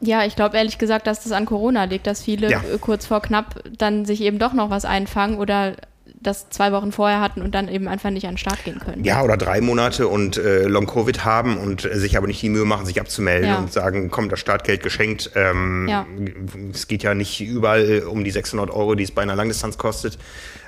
Ja, ich glaube ehrlich gesagt, dass das an Corona liegt, dass viele Ja. kurz vor knapp dann sich eben doch noch was einfangen oder das zwei Wochen vorher hatten und dann eben einfach nicht an den Start gehen können. Ja, oder drei Monate und äh, Long-Covid haben und äh, sich aber nicht die Mühe machen, sich abzumelden Ja. und sagen, komm, das Startgeld geschenkt. Ähm, Ja. Es geht ja nicht überall um die 600 Euro, die es bei einer Langdistanz kostet,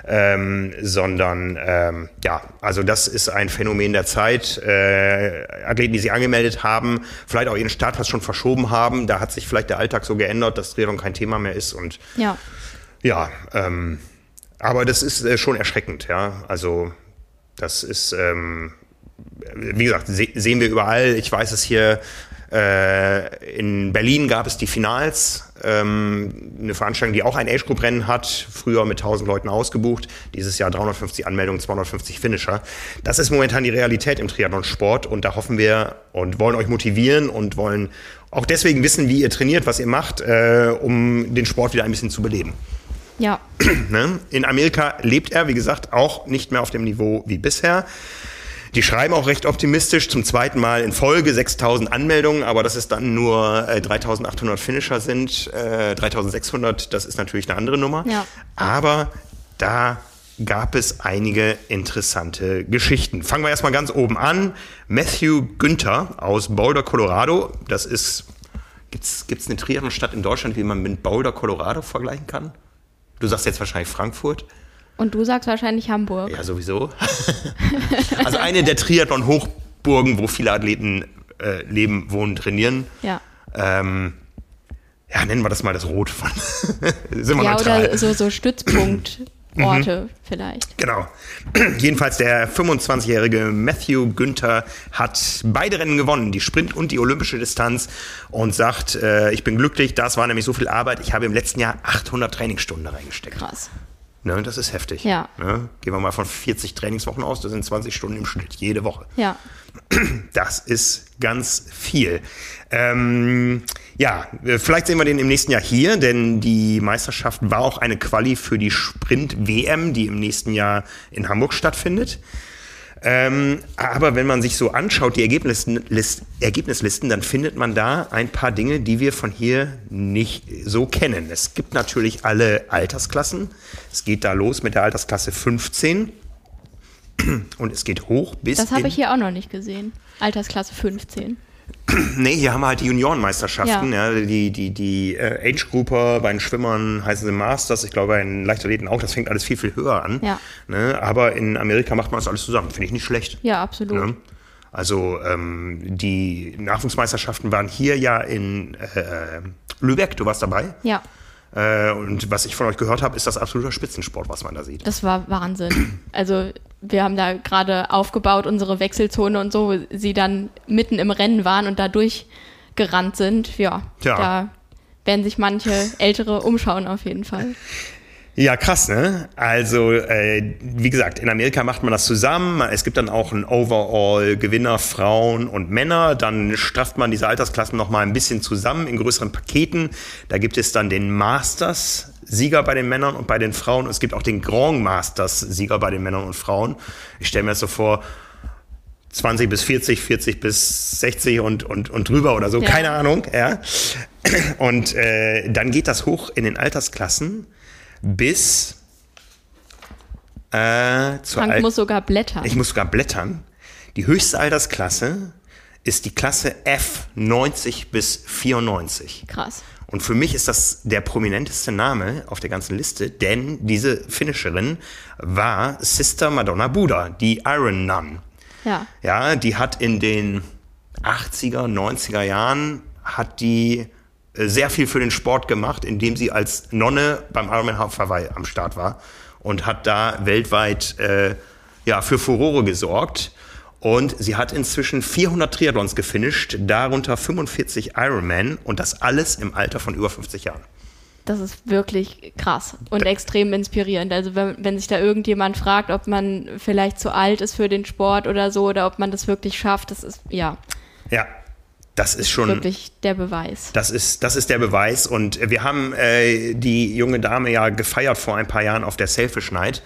ähm, sondern ähm, ja, also das ist ein Phänomen der Zeit. Äh, Athleten, die sich angemeldet haben, vielleicht auch ihren Startpass schon verschoben haben, da hat sich vielleicht der Alltag so geändert, dass Triathlon kein Thema mehr ist und Ja. ja, ähm, aber das ist äh, schon erschreckend, ja. Also das ist, ähm, wie gesagt, se sehen wir überall. Ich weiß es hier, äh, in Berlin gab es die Finals, ähm, eine Veranstaltung, die auch ein Age-Group-Rennen hat, früher mit 1000 Leuten ausgebucht, dieses Jahr 350 Anmeldungen, 250 Finisher. Das ist momentan die Realität im Triathlon-Sport und da hoffen wir und wollen euch motivieren und wollen auch deswegen wissen, wie ihr trainiert, was ihr macht, äh, um den Sport wieder ein bisschen zu beleben. Ja. Ne? In Amerika lebt er, wie gesagt, auch nicht mehr auf dem Niveau wie bisher. Die schreiben auch recht optimistisch, zum zweiten Mal in Folge 6000 Anmeldungen, aber dass es dann nur äh, 3800 Finisher sind, äh, 3600, das ist natürlich eine andere Nummer. Ja. Aber da gab es einige interessante Geschichten. Fangen wir erstmal ganz oben an. Matthew Günther aus Boulder, Colorado. Das ist, gibt's gibt's eine Triathlon-Stadt in Deutschland, wie man mit Boulder, Colorado vergleichen kann? Du sagst jetzt wahrscheinlich Frankfurt. Und du sagst wahrscheinlich Hamburg. Ja, sowieso. also eine der Triathlon-Hochburgen, wo viele Athleten äh, leben, wohnen, trainieren. Ja. Ähm, ja, nennen wir das mal das Rot von. Sind wir Ja, neutral. oder so, so Stützpunktorte vielleicht. Genau. Jedenfalls der 25-jährige Matthew Günther hat beide Rennen gewonnen, die Sprint und die olympische Distanz und sagt, äh, ich bin glücklich, das war nämlich so viel Arbeit, ich habe im letzten Jahr 800 Trainingsstunden reingesteckt. Krass. Ne, das ist heftig. Ja. Ne? Gehen wir mal von 40 Trainingswochen aus, das sind 20 Stunden im Schnitt, jede Woche. Ja. Das ist ganz viel. Ähm, ja, äh, vielleicht sehen wir den im nächsten Jahr hier, denn die Meisterschaft war auch eine Quali für die Sprint-WM, die im nächsten Jahr in Hamburg stattfindet. Ähm, aber wenn man sich so anschaut, die Ergebnislisten, List, Ergebnislisten, dann findet man da ein paar Dinge, die wir von hier nicht so kennen. Es gibt natürlich alle Altersklassen. Es geht da los mit der Altersklasse 15 und es geht hoch bis Das habe ich hier auch noch nicht gesehen. Altersklasse 15. Nee, hier haben wir halt die Juniorenmeisterschaften, Ja. ja. die, die, die äh, Age-Grouper, bei den Schwimmern heißen sie Masters, ich glaube bei den Leichtathleten auch, das fängt alles viel, viel höher an. Ja. Ne? Aber in Amerika macht man das alles zusammen, finde ich nicht schlecht. Ja, absolut. Ne? Also ähm, die Nachwuchsmeisterschaften waren hier ja in äh, Lübeck, du warst dabei. Ja, und was ich von euch gehört habe, ist das absoluter Spitzensport, was man da sieht. das war Wahnsinn. Also wir haben da gerade aufgebaut, unsere Wechselzone und so, wo sie dann mitten im Rennen waren und da durchgerannt sind. Ja, Tja. da werden sich manche Ältere umschauen auf jeden Fall. Ja, krass, ne? Also, äh, wie gesagt, in Amerika macht man das zusammen. Es gibt dann auch einen Overall-Gewinner, Frauen und Männer. Dann strafft man diese Altersklassen noch mal ein bisschen zusammen in größeren Paketen. Da gibt es dann den Masters. Sieger bei den Männern und bei den Frauen. Und es gibt auch den Grand Masters Sieger bei den Männern und Frauen. Ich stelle mir das so vor, 20 bis 40, 40 bis 60 und, und, und drüber oder so, Ja. keine Ahnung. Ja. Und äh, dann geht das hoch in den Altersklassen bis äh, zur Frank Al- muss sogar blättern. ich muss sogar blättern. Die höchste Altersklasse ist die Klasse F 90 bis 94. Krass. Und für mich ist das der prominenteste Name auf der ganzen Liste, denn diese Finisherin war Sister Madonna Buddha, die Iron Nun. Ja. Ja, die hat in den 80er, 90er Jahren hat die sehr viel für den Sport gemacht, indem sie als Nonne beim Ironman Hawaii am Start war und hat da weltweit äh, ja, für Furore gesorgt. Und sie hat inzwischen 400 Triathlons gefinisht, darunter 45 Ironman und das alles im Alter von über 50 Jahren. Das ist wirklich krass und extrem inspirierend. Also wenn, wenn sich da irgendjemand fragt, ob man vielleicht zu alt ist für den Sport oder so oder ob man das wirklich schafft, das ist ja. Ja, das ist schon wirklich der Beweis. Das ist, das ist der Beweis. Und wir haben äh, die junge Dame ja gefeiert vor ein paar Jahren auf der Selfish Night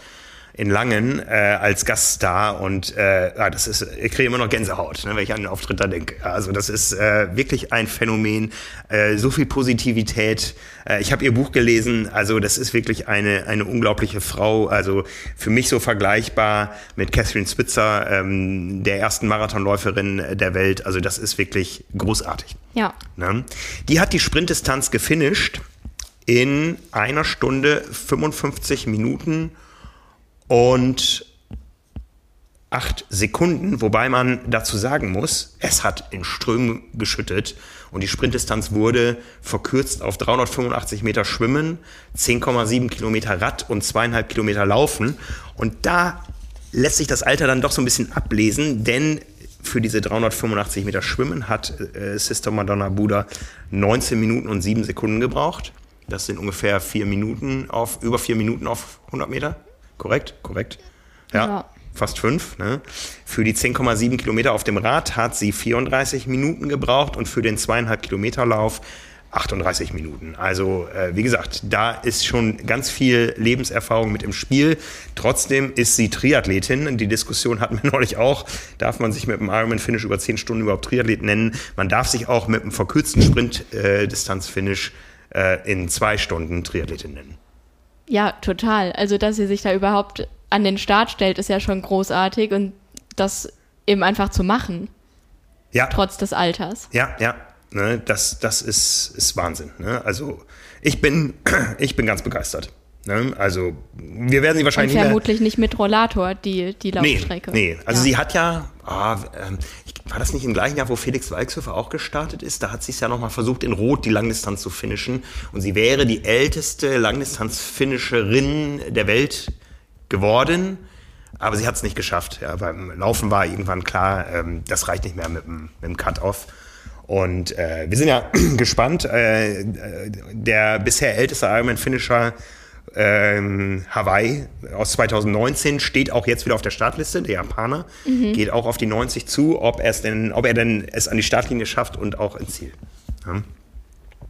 in Langen äh, als Gaststar und äh, ja, das ist, ich kriege immer noch Gänsehaut, ne, wenn ich an den Auftritt da denke. Also das ist äh, wirklich ein Phänomen, äh, so viel Positivität. Äh, ich habe ihr Buch gelesen, also das ist wirklich eine, eine unglaubliche Frau, also für mich so vergleichbar mit Catherine Spitzer, ähm, der ersten Marathonläuferin der Welt. Also das ist wirklich großartig. Ja. Ne? Die hat die Sprintdistanz gefinisht in einer Stunde 55 Minuten und acht Sekunden, wobei man dazu sagen muss, es hat in Strömen geschüttet und die Sprintdistanz wurde verkürzt auf 385 Meter Schwimmen, 10,7 Kilometer Rad und zweieinhalb Kilometer Laufen. Und da lässt sich das Alter dann doch so ein bisschen ablesen, denn für diese 385 Meter Schwimmen hat äh, Sister Madonna Buddha 19 Minuten und 7 Sekunden gebraucht. Das sind ungefähr vier Minuten auf, über vier Minuten auf 100 Meter. Korrekt? Korrekt. Ja. ja. Fast fünf. Ne? Für die 10,7 Kilometer auf dem Rad hat sie 34 Minuten gebraucht und für den zweieinhalb Kilometer Lauf 38 Minuten. Also äh, wie gesagt, da ist schon ganz viel Lebenserfahrung mit im Spiel. Trotzdem ist sie Triathletin. Die Diskussion hatten wir neulich auch. Darf man sich mit einem Ironman-Finish über 10 Stunden überhaupt Triathlet nennen? Man darf sich auch mit einem verkürzten Sprint-Distanz-Finish äh, äh, in zwei Stunden Triathletin nennen. Ja, total. Also, dass sie sich da überhaupt an den Start stellt, ist ja schon großartig und das eben einfach zu machen. Ja. Trotz des Alters. Ja, ja. Ne, das das ist, ist Wahnsinn. Ne? Also, ich bin, ich bin ganz begeistert. Ne? Also, wir werden sie wahrscheinlich. Und vermutlich nicht, mit Rollator, die, die Laufstrecke. Nee, nee. also ja. sie hat ja, ah, ähm, war das nicht im gleichen Jahr, wo Felix Walkshöfer auch gestartet ist? Da hat sie es ja nochmal versucht, in Rot die Langdistanz zu finishen. Und sie wäre die älteste Langdistanz-Finisherin der Welt geworden. Aber sie hat es nicht geschafft. Ja, beim Laufen war irgendwann klar, ähm, das reicht nicht mehr mit dem, dem Cut-Off. Und äh, wir sind ja gespannt. Äh, äh der bisher älteste Ironman-Finisher ähm, Hawaii aus 2019 steht auch jetzt wieder auf der Startliste, der Japaner, mhm. geht auch auf die 90 zu, ob, denn, ob er denn es an die Startlinie schafft und auch ins Ziel. Ja.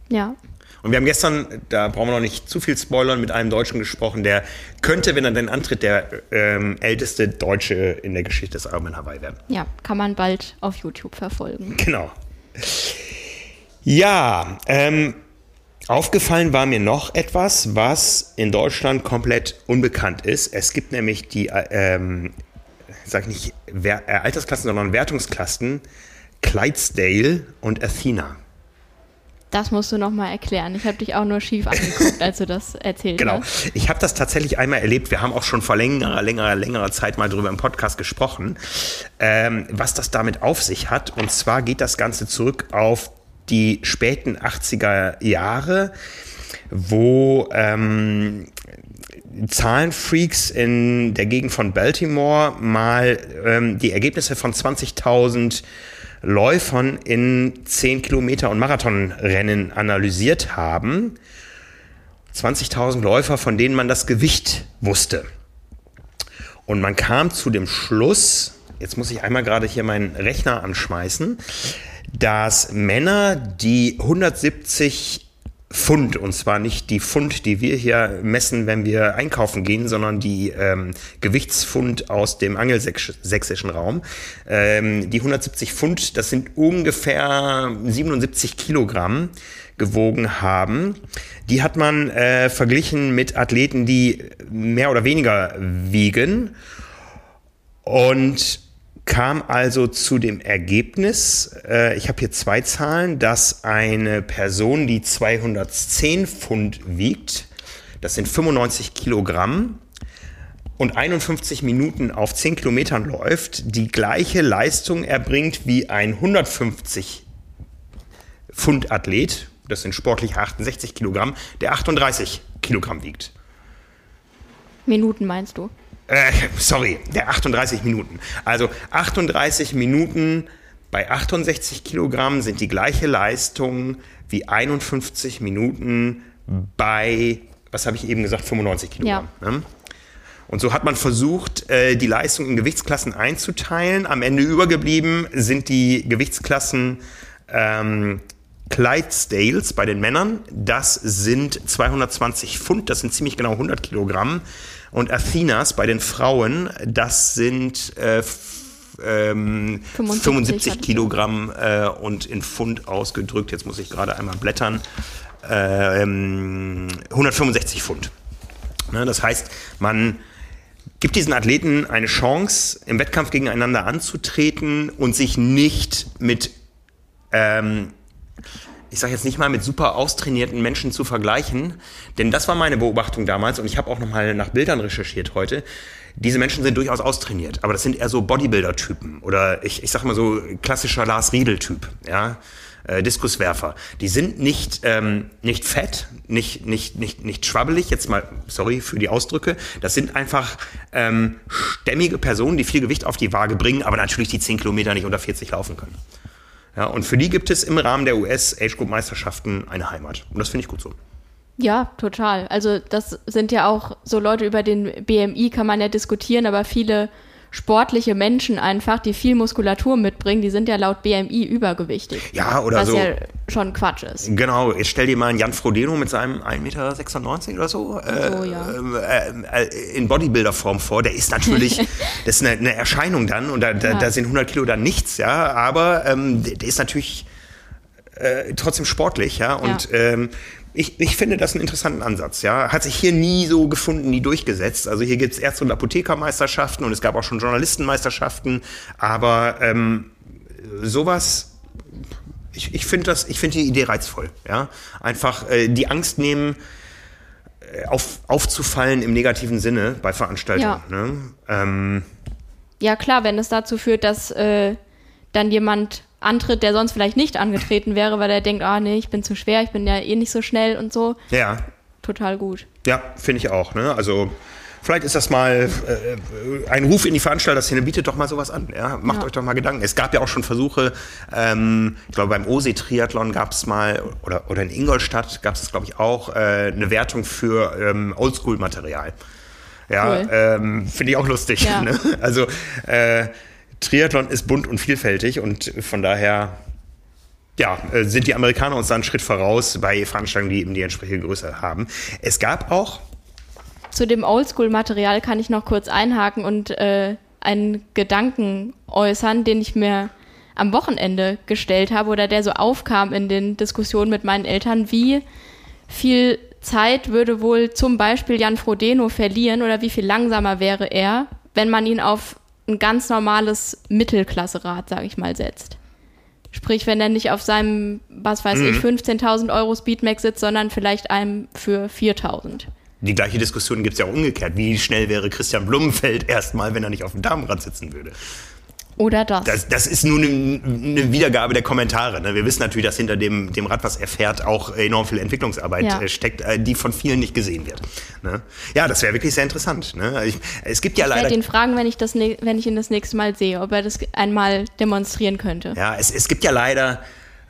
ja. Und wir haben gestern, da brauchen wir noch nicht zu viel spoilern, mit einem Deutschen gesprochen, der könnte, wenn er denn antritt, der ähm, älteste Deutsche in der Geschichte des Ironman Hawaii werden. Ja, kann man bald auf YouTube verfolgen. Genau. Ja, ähm, Aufgefallen war mir noch etwas, was in Deutschland komplett unbekannt ist. Es gibt nämlich die, äh, ähm, sag nicht Wer äh, Altersklassen, sondern Wertungsklassen Clydesdale und Athena. Das musst du nochmal erklären. Ich habe dich auch nur schief angeguckt, als du das erzählt genau. hast. Genau. Ich habe das tatsächlich einmal erlebt. Wir haben auch schon vor längerer, längerer, längerer Zeit mal darüber im Podcast gesprochen, ähm, was das damit auf sich hat. Und zwar geht das Ganze zurück auf die späten 80er Jahre, wo ähm, Zahlenfreaks in der Gegend von Baltimore mal ähm, die Ergebnisse von 20.000 Läufern in 10 Kilometer und Marathonrennen analysiert haben. 20.000 Läufer, von denen man das Gewicht wusste. Und man kam zu dem Schluss, jetzt muss ich einmal gerade hier meinen Rechner anschmeißen, dass Männer, die 170 Pfund, und zwar nicht die Pfund, die wir hier messen, wenn wir einkaufen gehen, sondern die ähm, Gewichtspfund aus dem angelsächsischen Raum. Ähm, die 170 Pfund, das sind ungefähr 77 Kilogramm gewogen haben. Die hat man äh, verglichen mit Athleten, die mehr oder weniger wiegen. Und kam also zu dem Ergebnis, äh, ich habe hier zwei Zahlen, dass eine Person, die 210 Pfund wiegt, das sind 95 Kilogramm, und 51 Minuten auf 10 Kilometern läuft, die gleiche Leistung erbringt wie ein 150 Pfund Athlet, das sind sportlich 68 Kilogramm, der 38 Kilogramm wiegt. Minuten meinst du? Äh, sorry, der 38 Minuten. Also 38 Minuten bei 68 Kilogramm sind die gleiche Leistung wie 51 Minuten bei, was habe ich eben gesagt, 95 Kilogramm. Ja. Ne? Und so hat man versucht, äh, die Leistung in Gewichtsklassen einzuteilen. Am Ende übergeblieben sind die Gewichtsklassen ähm, Clydesdales bei den Männern. Das sind 220 Pfund, das sind ziemlich genau 100 Kilogramm. Und Athenas bei den Frauen, das sind äh, ähm, 75, 75 Kilogramm äh, und in Pfund ausgedrückt, jetzt muss ich gerade einmal blättern, äh, 165 Pfund. Ne, das heißt, man gibt diesen Athleten eine Chance, im Wettkampf gegeneinander anzutreten und sich nicht mit, ähm, ich sage jetzt nicht mal mit super austrainierten Menschen zu vergleichen, denn das war meine Beobachtung damals und ich habe auch nochmal nach Bildern recherchiert heute. Diese Menschen sind durchaus austrainiert, aber das sind eher so Bodybuilder-Typen oder ich, ich sag mal so klassischer Lars Riedel-Typ, ja äh, Diskuswerfer. Die sind nicht, ähm, nicht fett, nicht, nicht, nicht, nicht schwabbelig, jetzt mal, sorry für die Ausdrücke. Das sind einfach ähm, stämmige Personen, die viel Gewicht auf die Waage bringen, aber natürlich die 10 Kilometer nicht unter 40 laufen können. Ja, und für die gibt es im Rahmen der US Age Group Meisterschaften eine Heimat. Und das finde ich gut so. Ja, total. Also das sind ja auch so Leute über den BMI kann man ja diskutieren, aber viele sportliche Menschen einfach, die viel Muskulatur mitbringen, die sind ja laut BMI übergewichtig. Ja, oder was so. Was ja schon Quatsch ist. Genau, jetzt stell dir mal einen Jan Frodeno mit seinem 1,96 Meter oder so, äh, so ja. äh, äh, in Bodybuilder-Form vor. Der ist natürlich, das ist eine, eine Erscheinung dann und da, da, ja. da, sind 100 Kilo dann nichts, ja, aber ähm, der, der ist natürlich äh, trotzdem sportlich, ja, und ja. Ähm, ich, ich finde das einen interessanten Ansatz. Ja, hat sich hier nie so gefunden, nie durchgesetzt. Also hier gibt es Ärzte- und Apothekermeisterschaften und es gab auch schon Journalistenmeisterschaften. Aber ähm, sowas, ich, ich finde das, ich finde die Idee reizvoll. Ja, einfach äh, die Angst nehmen, äh, auf, aufzufallen im negativen Sinne bei Veranstaltungen. Ja, ne? ähm, ja klar, wenn es dazu führt, dass äh, dann jemand antritt, der sonst vielleicht nicht angetreten wäre, weil er denkt, ah nee, ich bin zu schwer, ich bin ja eh nicht so schnell und so. Ja. Total gut. Ja, finde ich auch. Ne? Also vielleicht ist das mal äh, ein Ruf in die Veranstalterszene, bietet doch mal sowas an. Ja? Macht ja. euch doch mal Gedanken. Es gab ja auch schon Versuche, ähm, ich glaube beim OSE-Triathlon gab es mal, oder, oder in Ingolstadt gab es glaube ich auch, äh, eine Wertung für ähm, Oldschool-Material. Ja, cool. ähm, finde ich auch lustig. Ja. Ne? Also äh, Triathlon ist bunt und vielfältig und von daher ja, äh, sind die Amerikaner uns da einen Schritt voraus bei Veranstaltungen, die eben die entsprechende Größe haben. Es gab auch. Zu dem Oldschool-Material kann ich noch kurz einhaken und äh, einen Gedanken äußern, den ich mir am Wochenende gestellt habe oder der so aufkam in den Diskussionen mit meinen Eltern. Wie viel Zeit würde wohl zum Beispiel Jan Frodeno verlieren oder wie viel langsamer wäre er, wenn man ihn auf ein ganz normales Mittelklasserad, sage ich mal, setzt. Sprich, wenn er nicht auf seinem, was weiß mhm. ich, 15.000 Euro Speedmax sitzt, sondern vielleicht einem für 4.000. Die gleiche Diskussion gibt es ja auch umgekehrt. Wie schnell wäre Christian Blumenfeld erstmal, wenn er nicht auf dem Damenrad sitzen würde? Oder das. Das, das ist nur eine, eine, Wiedergabe der Kommentare. Ne? Wir wissen natürlich, dass hinter dem, dem Rad, was er fährt, auch enorm viel Entwicklungsarbeit ja. Äh, steckt, äh, die von vielen nicht gesehen wird. Ne? Ja, das wäre wirklich sehr interessant. Ne? Ich, es gibt ja ich leider. Ich werde ihn fragen, wenn ich, das, wenn ich ihn das nächste Mal sehe, ob er das einmal demonstrieren könnte. Ja, es, es gibt ja leider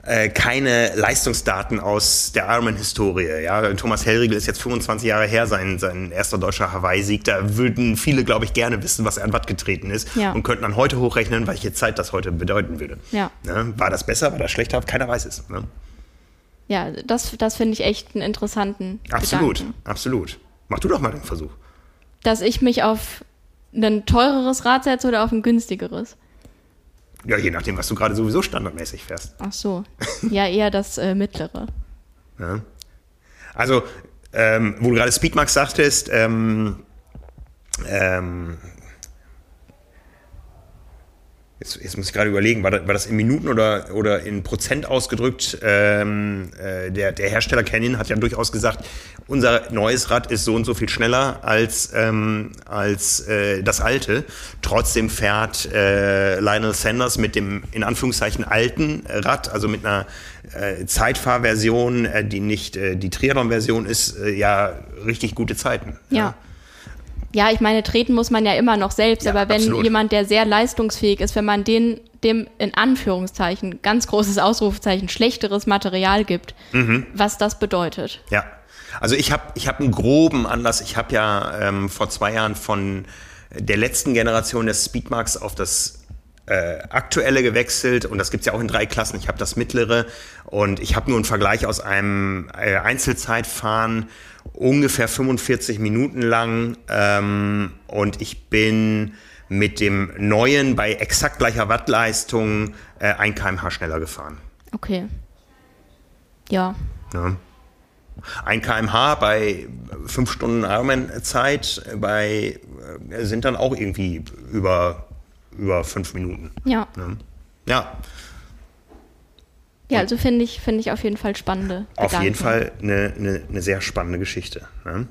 äh, keine Leistungsdaten aus der Ironman-Historie. Ja? Thomas Hellriegel ist jetzt 25 Jahre her, sein, sein erster deutscher Hawaii-Sieg. Da würden viele, glaube ich, gerne wissen, was er an Watt getreten ist ja. und könnten dann heute hochrechnen, welche Zeit das heute bedeuten würde. Ja. Ne? War das besser, war das schlechter? Keiner weiß es. Ne? Ja, das, das finde ich echt einen interessanten Absolut, Gedanken. absolut. Mach du doch mal den Versuch. Dass ich mich auf ein teureres Rad setze oder auf ein günstigeres? Ja, je nachdem, was du gerade sowieso standardmäßig fährst. Ach so. Ja, eher das äh, mittlere. Ja. Also, ähm, wo du gerade Speedmax sagtest, ähm, ähm, Jetzt, jetzt, muss ich gerade überlegen, war das, war das, in Minuten oder, oder in Prozent ausgedrückt? Ähm, äh, der, der, Hersteller Canyon hat ja durchaus gesagt, unser neues Rad ist so und so viel schneller als, ähm, als äh, das alte. Trotzdem fährt äh, Lionel Sanders mit dem in Anführungszeichen alten Rad, also mit einer äh, Zeitfahrversion, äh, die nicht äh, die Triathlon-Version ist, ja richtig gute Zeiten. ja. ja Ja, ich meine, treten muss man ja immer noch selbst, Ja, aber wenn absolut. jemand, der sehr leistungsfähig ist, wenn man den, dem in Anführungszeichen, ganz großes Ausrufezeichen, schlechteres Material gibt, Mhm. was das bedeutet. Ja, also ich habe ich hab einen groben Anlass. Ich habe ja ähm, vor zwei Jahren von der letzten Generation des Speedmarks auf das äh, aktuelle gewechselt und das gibt's ja auch in drei Klassen. Ich habe das mittlere und ich habe nur einen Vergleich aus einem äh, Einzelzeitfahren ungefähr 45 Minuten lang ähm, und ich bin mit dem neuen bei exakt gleicher Wattleistung äh, 1 kmh schneller gefahren. Okay. Ja. 1 kmh bei 5 Stunden Ironman-Zeit bei, äh, sind dann auch irgendwie über, über 5 Minuten. Ja. Ne? Ja, Ja, also finde ich, finde ich auf jeden Fall spannende auf Gedanken. jeden Fall eine, eine, eine sehr spannende Geschichte. Ne?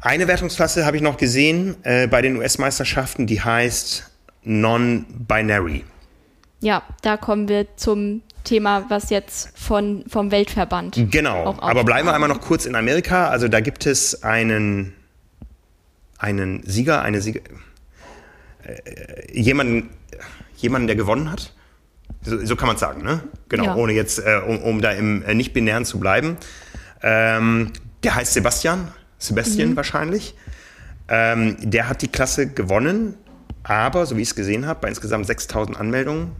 Eine Wertungsklasse habe ich noch gesehen äh, bei den US-Meisterschaften, die heißt Non-Binary. Ja, da kommen wir zum Thema, was jetzt von, vom Weltverband. Genau, aber bleiben wir einmal noch kurz in Amerika. Also da gibt es einen, einen Sieger, eine Sieger, äh, jemanden, jemanden, der gewonnen hat. So, so kann man es sagen, ne? Genau, Ja. ohne jetzt, äh, um, um da im äh, Nicht-Binären zu bleiben. Ähm, der heißt Sebastian, Sebastian Mhm. wahrscheinlich. Ähm, der hat die Klasse gewonnen, aber, so wie ich es gesehen habe, bei insgesamt 6000 Anmeldungen,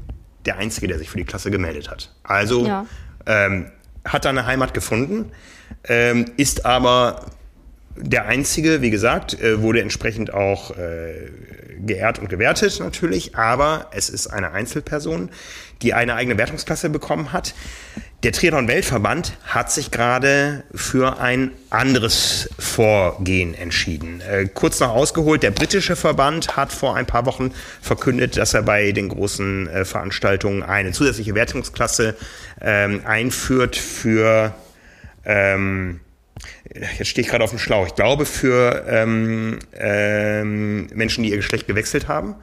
der Einzige, der sich für die Klasse gemeldet hat. Also Ja. ähm, hat da eine Heimat gefunden, ähm, ist aber der Einzige, wie gesagt, äh, wurde entsprechend auch äh, geehrt und gewertet natürlich, aber es ist eine Einzelperson, die eine eigene Wertungsklasse bekommen hat. Der Triathlon-Weltverband hat sich gerade für ein anderes Vorgehen entschieden. Äh, kurz noch ausgeholt, der britische Verband hat vor ein paar Wochen verkündet, dass er bei den großen Veranstaltungen eine zusätzliche Wertungsklasse ähm, einführt für ähm, jetzt stehe ich gerade auf dem Schlauch. Ich glaube für ähm, ähm, Menschen, die ihr Geschlecht gewechselt haben.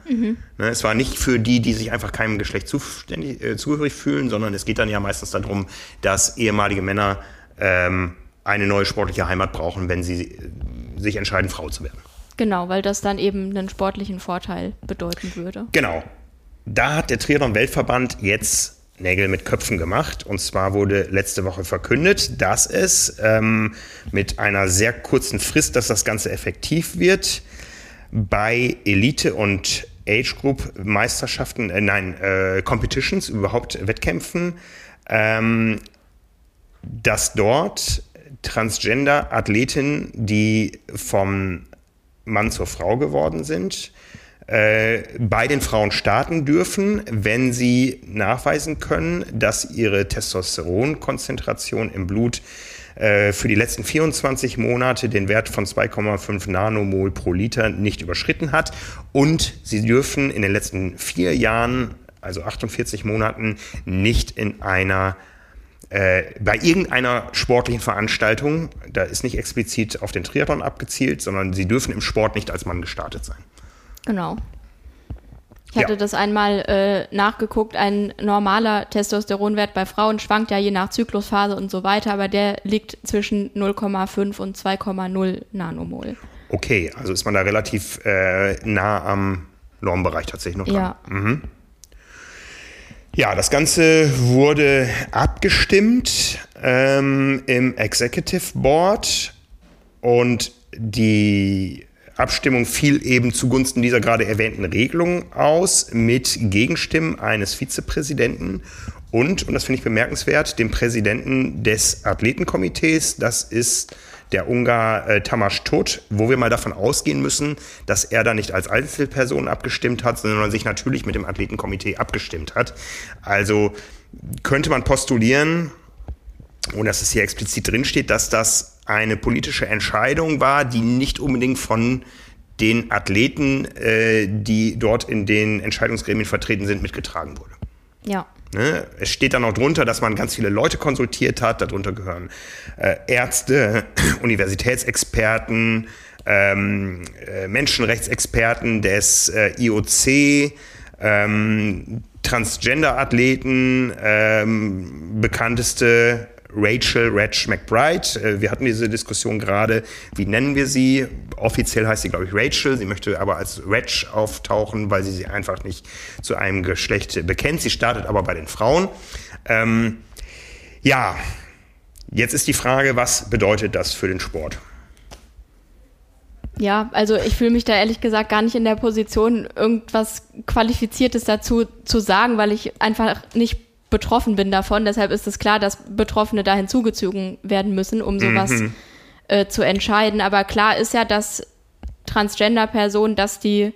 Ne, es war nicht für die, die sich einfach keinem Geschlecht zuständig, äh, zugehörig fühlen, sondern es geht dann ja meistens darum, dass ehemalige Männer ähm, eine neue sportliche Heimat brauchen, wenn sie äh, sich entscheiden, Frau zu werden. Genau, weil das dann eben einen sportlichen Vorteil bedeuten würde. Genau. Da hat der Triathlon-Weltverband jetzt Nägel mit Köpfen gemacht. Und zwar wurde letzte Woche verkündet, dass es ähm, mit einer sehr kurzen Frist, dass das Ganze effektiv wird, bei Elite- und Age-Group-Meisterschaften, äh, nein, äh, Competitions, überhaupt Wettkämpfen, ähm, dass dort Transgender-Athletinnen, die vom Mann zur Frau geworden sind, äh, bei den Frauen starten dürfen, wenn sie nachweisen können, dass ihre Testosteronkonzentration im Blut äh, für die letzten 24 Monate den Wert von 2,5 Nanomol pro Liter nicht überschritten hat. Und sie dürfen in den letzten vier Jahren, also 48 Monaten, nicht in einer äh, bei irgendeiner sportlichen Veranstaltung, da ist nicht explizit auf den Triathlon abgezielt, sondern sie dürfen im Sport nicht als Mann gestartet sein. Genau. Ich hatte Ja. das einmal äh, nachgeguckt. Ein normaler Testosteronwert bei Frauen schwankt ja je nach Zyklusphase und so weiter, aber der liegt zwischen 0,5 und 2,0 Nanomol. Okay, also ist man da relativ äh, nah am Normbereich tatsächlich noch dran. Ja, Ja, das Ganze wurde abgestimmt ähm, im Executive Board und die Abstimmung fiel eben zugunsten dieser gerade erwähnten Regelung aus mit Gegenstimmen eines Vizepräsidenten und, und das finde ich bemerkenswert, dem Präsidenten des Athletenkomitees, das ist der Ungar äh, Tamás Todt, wo wir mal davon ausgehen müssen, dass er da nicht als Einzelperson abgestimmt hat, sondern sich natürlich mit dem Athletenkomitee abgestimmt hat. Also könnte man postulieren, ohne dass es hier explizit drinsteht, dass das eine politische Entscheidung war, die nicht unbedingt von den Athleten, äh, die dort in den Entscheidungsgremien vertreten sind, mitgetragen wurde. ja. Ne? Es steht dann auch drunter, dass man ganz viele Leute konsultiert hat. Darunter gehören äh, Ärzte, Universitätsexperten, ähm, äh, Menschenrechtsexperten des äh, IOC, ähm, Transgender-Athleten, ähm, bekannteste Rachel Reg McBride. Äh, wir hatten diese Diskussion gerade, wie nennen wir sie? Offiziell heißt sie, glaube ich, Rachel. Sie möchte aber als Reg auftauchen, weil sie sich einfach nicht zu einem Geschlecht bekennt. Sie startet aber bei den Frauen. Ähm, ja, jetzt ist die Frage, was bedeutet das für den Sport? Ja, also ich fühle mich da ehrlich gesagt gar nicht in der Position, irgendwas Qualifiziertes dazu zu sagen, weil ich einfach nicht betroffen bin davon. Deshalb ist es klar, dass Betroffene da hinzugezogen werden müssen, um sowas mhm. äh, zu entscheiden. Aber klar ist ja, dass Transgender-Personen, dass die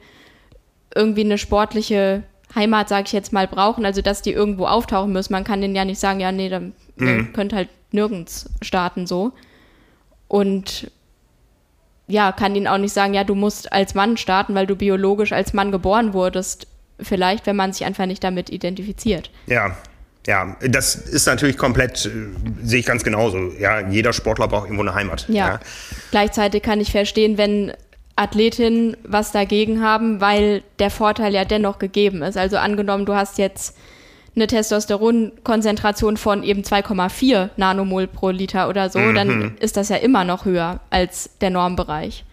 irgendwie eine sportliche Heimat, sage ich jetzt mal, brauchen, also dass die irgendwo auftauchen müssen. Man kann denen ja nicht sagen, ja, nee, dann mhm. könnt halt nirgends starten so. Und ja, kann ihnen auch nicht sagen, ja, du musst als Mann starten, weil du biologisch als Mann geboren wurdest. Vielleicht, wenn man sich einfach nicht damit identifiziert. Ja, ja, das ist natürlich komplett, äh, sehe ich ganz genauso. Ja, jeder Sportler braucht irgendwo eine Heimat. Ja. ja. Gleichzeitig kann ich verstehen, wenn Athletinnen was dagegen haben, weil der Vorteil ja dennoch gegeben ist. Also angenommen, du hast jetzt eine Testosteronkonzentration von eben 2,4 Nanomol pro Liter oder so, mhm. dann ist das ja immer noch höher als der Normbereich.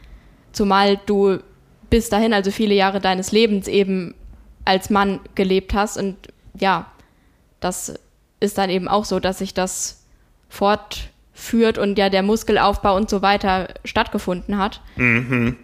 Zumal du bis dahin, also viele Jahre deines Lebens eben als Mann gelebt hast und ja, das ist dann eben auch so, dass sich das fortführt und ja der Muskelaufbau und so weiter stattgefunden hat. Mhm.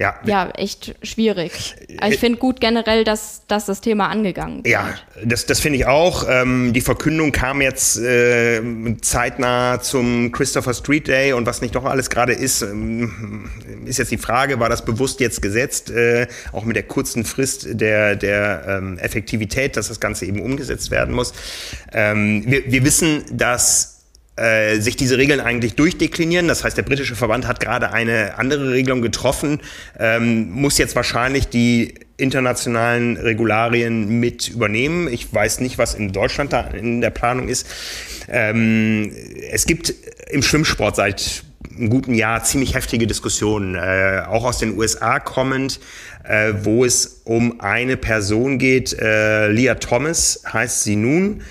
Ja. ja, echt schwierig. Aber ich finde gut generell, dass, dass das Thema angegangen wird. Ja, das, das finde ich auch. Ähm, die Verkündung kam jetzt äh, zeitnah zum Christopher Street Day und was nicht doch alles gerade ist, ähm, ist jetzt die Frage, war das bewusst jetzt gesetzt, äh, auch mit der kurzen Frist der, der ähm, Effektivität, dass das Ganze eben umgesetzt werden muss. Ähm, wir, wir wissen, dass äh, sich diese Regeln eigentlich durchdeklinieren. Das heißt, der britische Verband hat gerade eine andere Regelung getroffen, ähm, muss jetzt wahrscheinlich die internationalen Regularien mit übernehmen. Ich weiß nicht, was in Deutschland da in der Planung ist. Ähm, es gibt im Schwimmsport seit einem guten Jahr ziemlich heftige Diskussionen, äh, auch aus den USA kommend, äh, wo es um eine Person geht. Äh, Leah Thomas heißt sie nun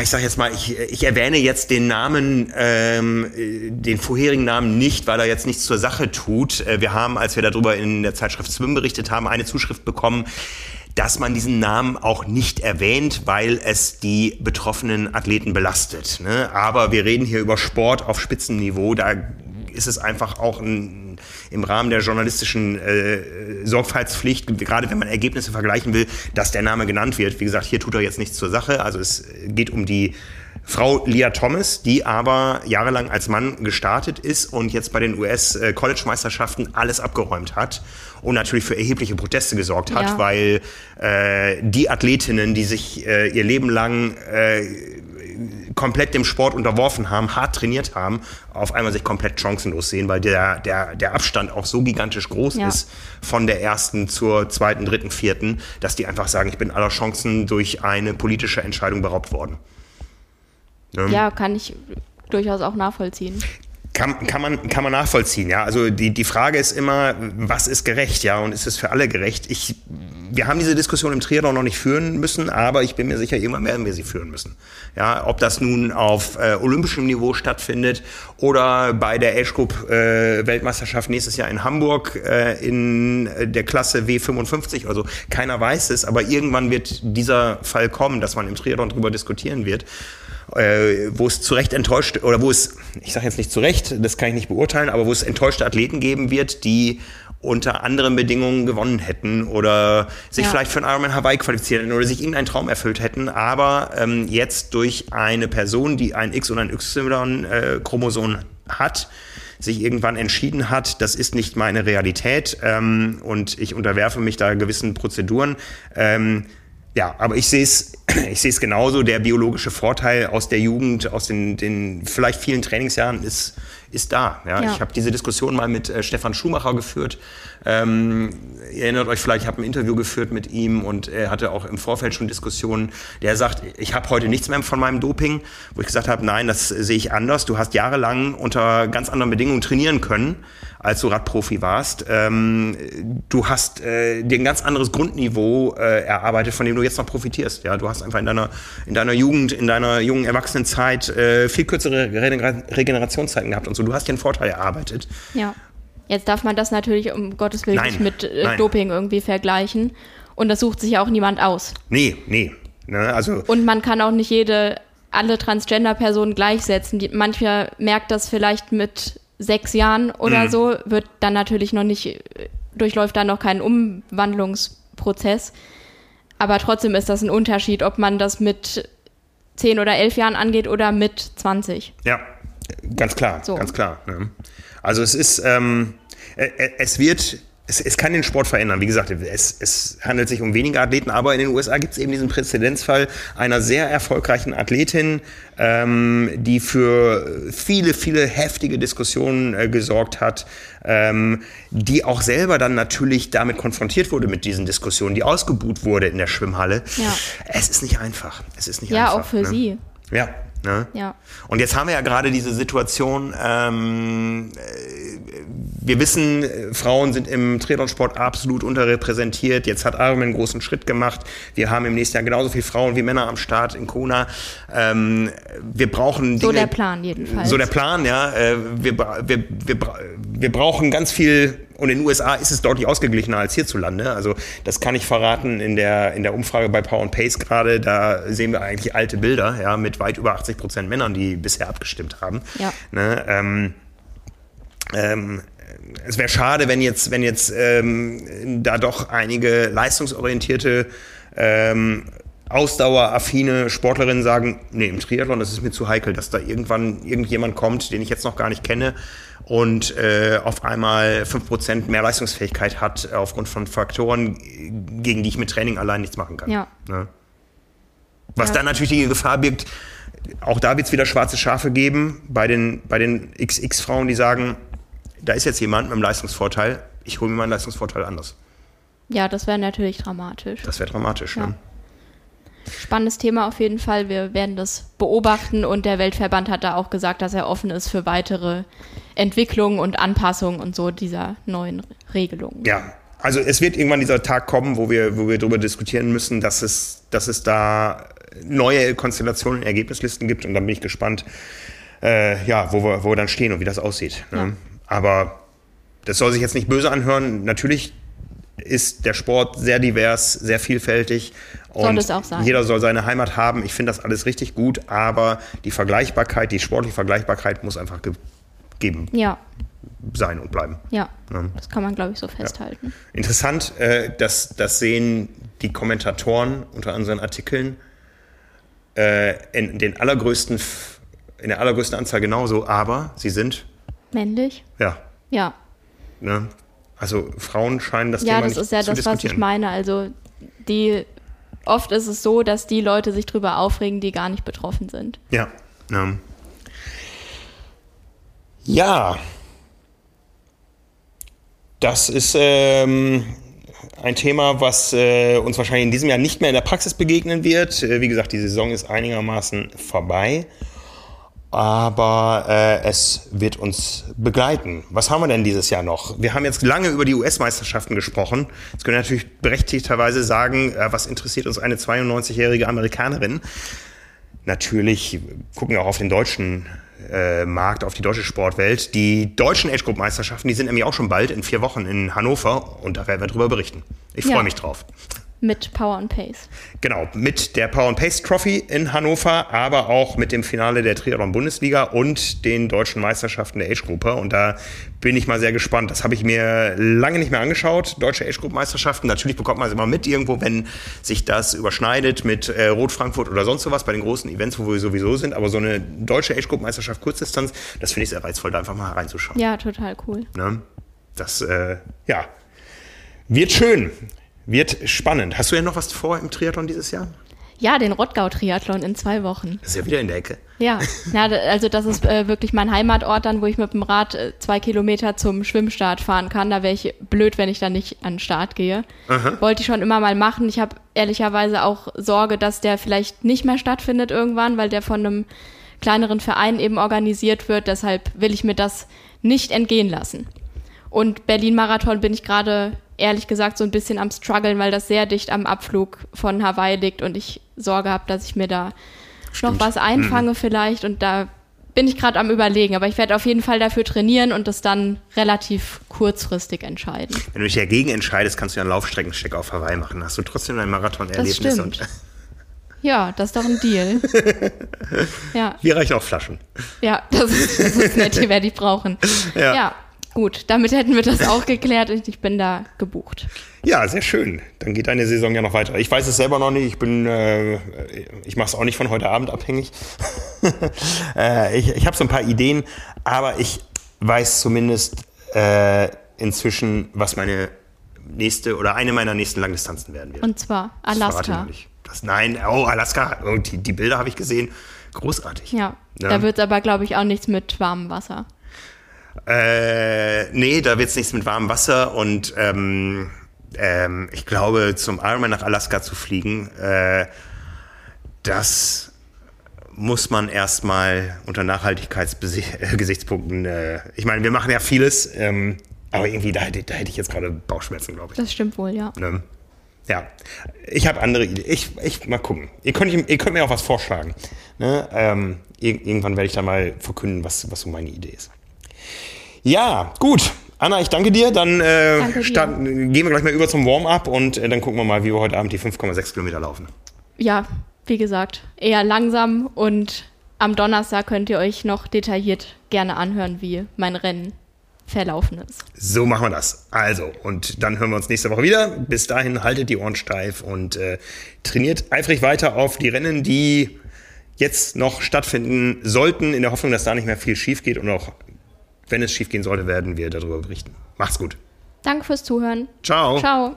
ich sage jetzt mal, ich, ich erwähne jetzt den Namen, ähm, den vorherigen Namen nicht, weil er jetzt nichts zur Sache tut. Äh, wir haben, als wir darüber in der Zeitschrift Swim berichtet haben, eine Zuschrift bekommen, dass man diesen Namen auch nicht erwähnt, weil es die betroffenen Athleten belastet. Ne? Aber wir reden hier über Sport auf Spitzenniveau. Da ist es einfach auch ein, im Rahmen der journalistischen äh, Sorgfaltspflicht, gerade wenn man Ergebnisse vergleichen will, dass der Name genannt wird. Wie gesagt, hier tut er jetzt nichts zur Sache. Also es geht um die Frau Leah Thomas, die aber jahrelang als Mann gestartet ist und jetzt bei den US-College-Meisterschaften alles abgeräumt hat und natürlich für erhebliche Proteste gesorgt hat, ja. weil äh, die Athletinnen, die sich äh, ihr Leben lang äh, komplett dem Sport unterworfen haben, hart trainiert haben, auf einmal sich komplett chancenlos sehen, weil der, der, der Abstand auch so gigantisch groß ja. ist von der ersten zur zweiten, dritten, vierten, dass die einfach sagen, ich bin aller Chancen durch eine politische Entscheidung beraubt worden. Ne? Ja, kann ich durchaus auch nachvollziehen. Kann, kann, man, kann man nachvollziehen, ja. Also die, die Frage ist immer, was ist gerecht, ja, und ist es für alle gerecht? Ich, wir haben diese Diskussion im Triathlon noch nicht führen müssen, aber ich bin mir sicher, irgendwann werden wir sie führen müssen. Ja, ob das nun auf äh, olympischem Niveau stattfindet oder bei der Age Group äh, Weltmeisterschaft nächstes Jahr in Hamburg äh, in der Klasse W55, also keiner weiß es, aber irgendwann wird dieser Fall kommen, dass man im Triathlon darüber diskutieren wird äh, wo es zu Recht enttäuscht, oder wo es, ich sage jetzt nicht zu Recht, das kann ich nicht beurteilen, aber wo es enttäuschte Athleten geben wird, die unter anderen Bedingungen gewonnen hätten oder sich ja. vielleicht für einen Ironman Hawaii qualifiziert hätten oder sich irgendeinen Traum erfüllt hätten, aber ähm, jetzt durch eine Person, die ein X und ein Y-Chromosom äh, hat, sich irgendwann entschieden hat, das ist nicht meine Realität ähm, und ich unterwerfe mich da gewissen Prozeduren. Ähm, ja, aber ich sehe es ich sehe es genauso. Der biologische Vorteil aus der Jugend, aus den, den vielleicht vielen Trainingsjahren ist, ist da. Ja, ja. Ich habe diese Diskussion mal mit äh, Stefan Schumacher geführt. Ähm, ihr erinnert euch vielleicht, ich habe ein Interview geführt mit ihm und er hatte auch im Vorfeld schon Diskussionen. Der sagt, ich habe heute nichts mehr von meinem Doping, wo ich gesagt habe, nein, das sehe ich anders. Du hast jahrelang unter ganz anderen Bedingungen trainieren können als du Radprofi warst. Ähm, du hast äh, dir ein ganz anderes Grundniveau äh, erarbeitet, von dem du jetzt noch profitierst. Ja, du hast einfach in deiner, in deiner Jugend, in deiner jungen Erwachsenenzeit äh, viel kürzere Regenerationszeiten gehabt und so. Du hast dir einen Vorteil erarbeitet. Ja. Jetzt darf man das natürlich um Gottes Willen Nein, nicht mit äh, nein. Doping irgendwie vergleichen. Und das sucht sich ja auch niemand aus. Nee, nee. Ne, also Und man kann auch nicht jede, alle Transgender-Personen gleichsetzen. Die, mancher merkt das vielleicht mit sechs Jahren oder Mhm. so, wird dann natürlich noch nicht, äh, durchläuft dann noch keinen Umwandlungsprozess. Aber trotzdem ist das ein Unterschied, ob man das mit zehn oder elf Jahren angeht oder mit 20. Ja, ganz klar, So. ganz klar. Ne? Also es ist, ähm, äh, äh, es wird, es, es kann den Sport verändern. Wie gesagt, es, es handelt sich um wenige Athleten, aber in den USA gibt es eben diesen Präzedenzfall einer sehr erfolgreichen Athletin, ähm, die für viele, viele heftige Diskussionen äh, gesorgt hat, ähm, die auch selber dann natürlich damit konfrontiert wurde mit diesen Diskussionen, die ausgebuht wurde in der Schwimmhalle. Ja. Es ist nicht einfach. Es ist nicht Ja, einfach. auch für ne? sie. Ja. Ne? Ja. Und jetzt haben wir ja gerade diese Situation, ähm, äh, wir wissen, äh, Frauen sind im Triathlonsport absolut unterrepräsentiert. Jetzt hat Ironman einen großen Schritt gemacht. Wir haben im nächsten Jahr genauso viele Frauen wie Männer am Start in Kona. Ähm, wir brauchen So Dinge, der Plan jedenfalls. so der Plan, ja. Äh, Wir, wir, wir, wir brauchen ganz viel, und in den USA ist es deutlich ausgeglichener als hierzulande. Also das kann ich verraten in der, in der Umfrage bei Power and Pace gerade. Da sehen wir eigentlich alte Bilder, ja, mit weit über 80 Prozent Männern, die bisher abgestimmt haben. Ja. Ne, ähm, ähm, es wäre schade, wenn jetzt, wenn jetzt ähm, da doch einige leistungsorientierte, ähm, ausdaueraffine Sportlerinnen sagen, nee, im Triathlon, das ist mir zu heikel, dass da irgendwann irgendjemand kommt, den ich jetzt noch gar nicht kenne und äh, auf einmal 5% mehr Leistungsfähigkeit hat aufgrund von Faktoren, gegen die ich mit Training allein nichts machen kann. Ja. Ne? Was Ja. dann natürlich die Gefahr birgt, auch da wird es wieder schwarze Schafe geben bei den, bei den XX-Frauen, die sagen, da ist jetzt jemand mit einem Leistungsvorteil, ich hole mir meinen Leistungsvorteil anders. Ja, das wäre natürlich dramatisch. Das wäre dramatisch. Ja. Ne? Spannendes Thema auf jeden Fall. Wir werden das beobachten und der Weltverband hat da auch gesagt, dass er offen ist für weitere Entwicklungen und Anpassungen und so dieser neuen Regelungen. Ja, also es wird irgendwann dieser Tag kommen, wo wir, wo wir darüber diskutieren müssen, dass es, dass es da neue Konstellationen, Ergebnislisten gibt und dann bin ich gespannt, äh, ja, wo wir, wo wir dann stehen und wie das aussieht. Ne? Ja. Aber das soll sich jetzt nicht böse anhören. Natürlich ist der Sport sehr divers, sehr vielfältig. Soll Und sein. jeder soll seine Heimat haben. Ich finde das alles richtig gut, aber die Vergleichbarkeit, die sportliche Vergleichbarkeit muss einfach gegeben Ja, sein und bleiben. ja. Ja. Das kann man, glaube ich, so festhalten. Interessant, äh, das, das sehen die Kommentatoren unter unseren Artikeln äh, in den allergrößten, in der allergrößten Anzahl genauso, aber sie sind, Männlich? ja, Ja. ne, also Frauen scheinen das Ja, Thema das nicht ist ja zu das, was ich diskutieren. meine. Also die oft ist es so, dass die Leute sich drüber aufregen, die gar nicht betroffen sind. Ja. Ähm. Ja. Das ist ähm, ein Thema, was äh, uns wahrscheinlich in diesem Jahr nicht mehr in der Praxis begegnen wird. Äh, wie gesagt, die Saison ist einigermaßen vorbei. Aber äh, es wird uns begleiten. Was haben wir denn dieses Jahr noch? Wir haben jetzt lange über die US-Meisterschaften gesprochen. Jetzt können wir natürlich berechtigterweise sagen, äh, was interessiert uns eine 92-jährige Amerikanerin? natürlich gucken wir auch auf den deutschen äh, Markt, auf die deutsche Sportwelt. Die deutschen Age-Group-Meisterschaften, die sind nämlich auch schon bald in vier Wochen in Hannover und da werden wir drüber berichten. Ich Ja. freue mich drauf. Mit Power and Pace. Genau, mit der Power and Pace Trophy in Hannover, aber auch mit dem Finale der Triathlon Bundesliga und den deutschen Meisterschaften der Age-Gruppe. Und da bin ich mal sehr gespannt. Das habe ich mir lange nicht mehr angeschaut, deutsche Age-Group-Meisterschaften. Natürlich bekommt man es immer mit irgendwo, wenn sich das überschneidet mit äh, Rot Frankfurt oder sonst sowas bei den großen Events, wo wir sowieso sind. Aber so eine deutsche Age-Group-Meisterschaft Kurzdistanz, das finde ich sehr reizvoll, da einfach mal reinzuschauen. Ja, total cool. Ne? Das, äh, ja, wird schön. Wird spannend. Hast du ja noch was vor im Triathlon dieses Jahr? Ja, den Rottgau-Triathlon in zwei Wochen. Das ist ja wieder in der Ecke. Ja, ja da- also das ist äh, wirklich mein Heimatort dann, wo ich mit dem Rad äh, zwei Kilometer zum Schwimmstart fahren kann. Da wäre ich blöd, wenn ich dann nicht an den Start gehe. Wollte ich schon immer mal machen. Ich habe ehrlicherweise auch Sorge, dass der vielleicht nicht mehr stattfindet irgendwann, weil der von einem kleineren Verein eben organisiert wird. Deshalb will ich mir das nicht entgehen lassen. Und Berlin-Marathon bin ich gerade ehrlich gesagt so ein bisschen am struggeln, weil das sehr dicht am Abflug von Hawaii liegt und ich Sorge habe, dass ich mir da Stimmt. noch was einfange mhm. vielleicht und da bin ich gerade am überlegen, aber ich werde auf jeden Fall dafür trainieren und das dann relativ kurzfristig entscheiden. Wenn du dich dagegen entscheidest, kannst du ja einen Laufstreckencheck auf Hawaii machen. Hast du trotzdem ein Marathon-Erlebnis? Stimmt. Ja, das ist doch ein Deal. ja. Wir reichen auch Flaschen. Ja, das ist, das ist nett, die werde ich brauchen. Ja. ja. Gut, damit hätten wir das auch geklärt und ich bin da gebucht. Ja, sehr schön. Dann geht deine Saison ja noch weiter. Ich weiß es selber noch nicht. Ich bin, äh, ich mache es auch nicht von heute Abend abhängig. äh, ich ich habe so ein paar Ideen, aber ich weiß zumindest äh, inzwischen, was meine nächste oder eine meiner nächsten Langdistanzen werden wird. Und zwar Alaska. Das, nein, oh, Alaska. Oh, die, die Bilder habe ich gesehen. Großartig. Ja, ja. da wird es aber, glaube ich, auch nichts mit warmem Wasser. Äh, nee, da wird es nichts mit warmem Wasser und ähm, ähm, ich glaube, zum Ironman nach Alaska zu fliegen, äh, das muss man erstmal unter Nachhaltigkeitsgesichtspunkten, äh, ich meine, wir machen ja vieles, ähm, aber irgendwie, da hätte, da hätte ich jetzt gerade Bauchschmerzen, glaube ich. Das stimmt wohl, ja. Ne? Ja, ich habe andere Ideen. Ich, ich mal gucken. Ihr könnt, ihr könnt mir auch was vorschlagen. Ne? Ähm, irgendwann werde ich da mal verkünden, was, was so meine Idee ist. Ja, gut. Anna, ich danke dir. Dann äh, danke start, gehen wir gleich mal über zum Warm-up und äh, dann gucken wir mal, wie wir heute Abend die 5,6 Kilometer laufen. Ja, wie gesagt, eher langsam und am Donnerstag könnt ihr euch noch detailliert gerne anhören, wie mein Rennen verlaufen ist. So machen wir das. Also, und dann hören wir uns nächste Woche wieder. Bis dahin haltet die Ohren steif und äh, trainiert eifrig weiter auf die Rennen, die jetzt noch stattfinden sollten, in der Hoffnung, dass da nicht mehr viel schief geht und auch wenn es schief gehen sollte, werden wir darüber berichten. Macht's gut. Danke fürs Zuhören. Ciao. Ciao.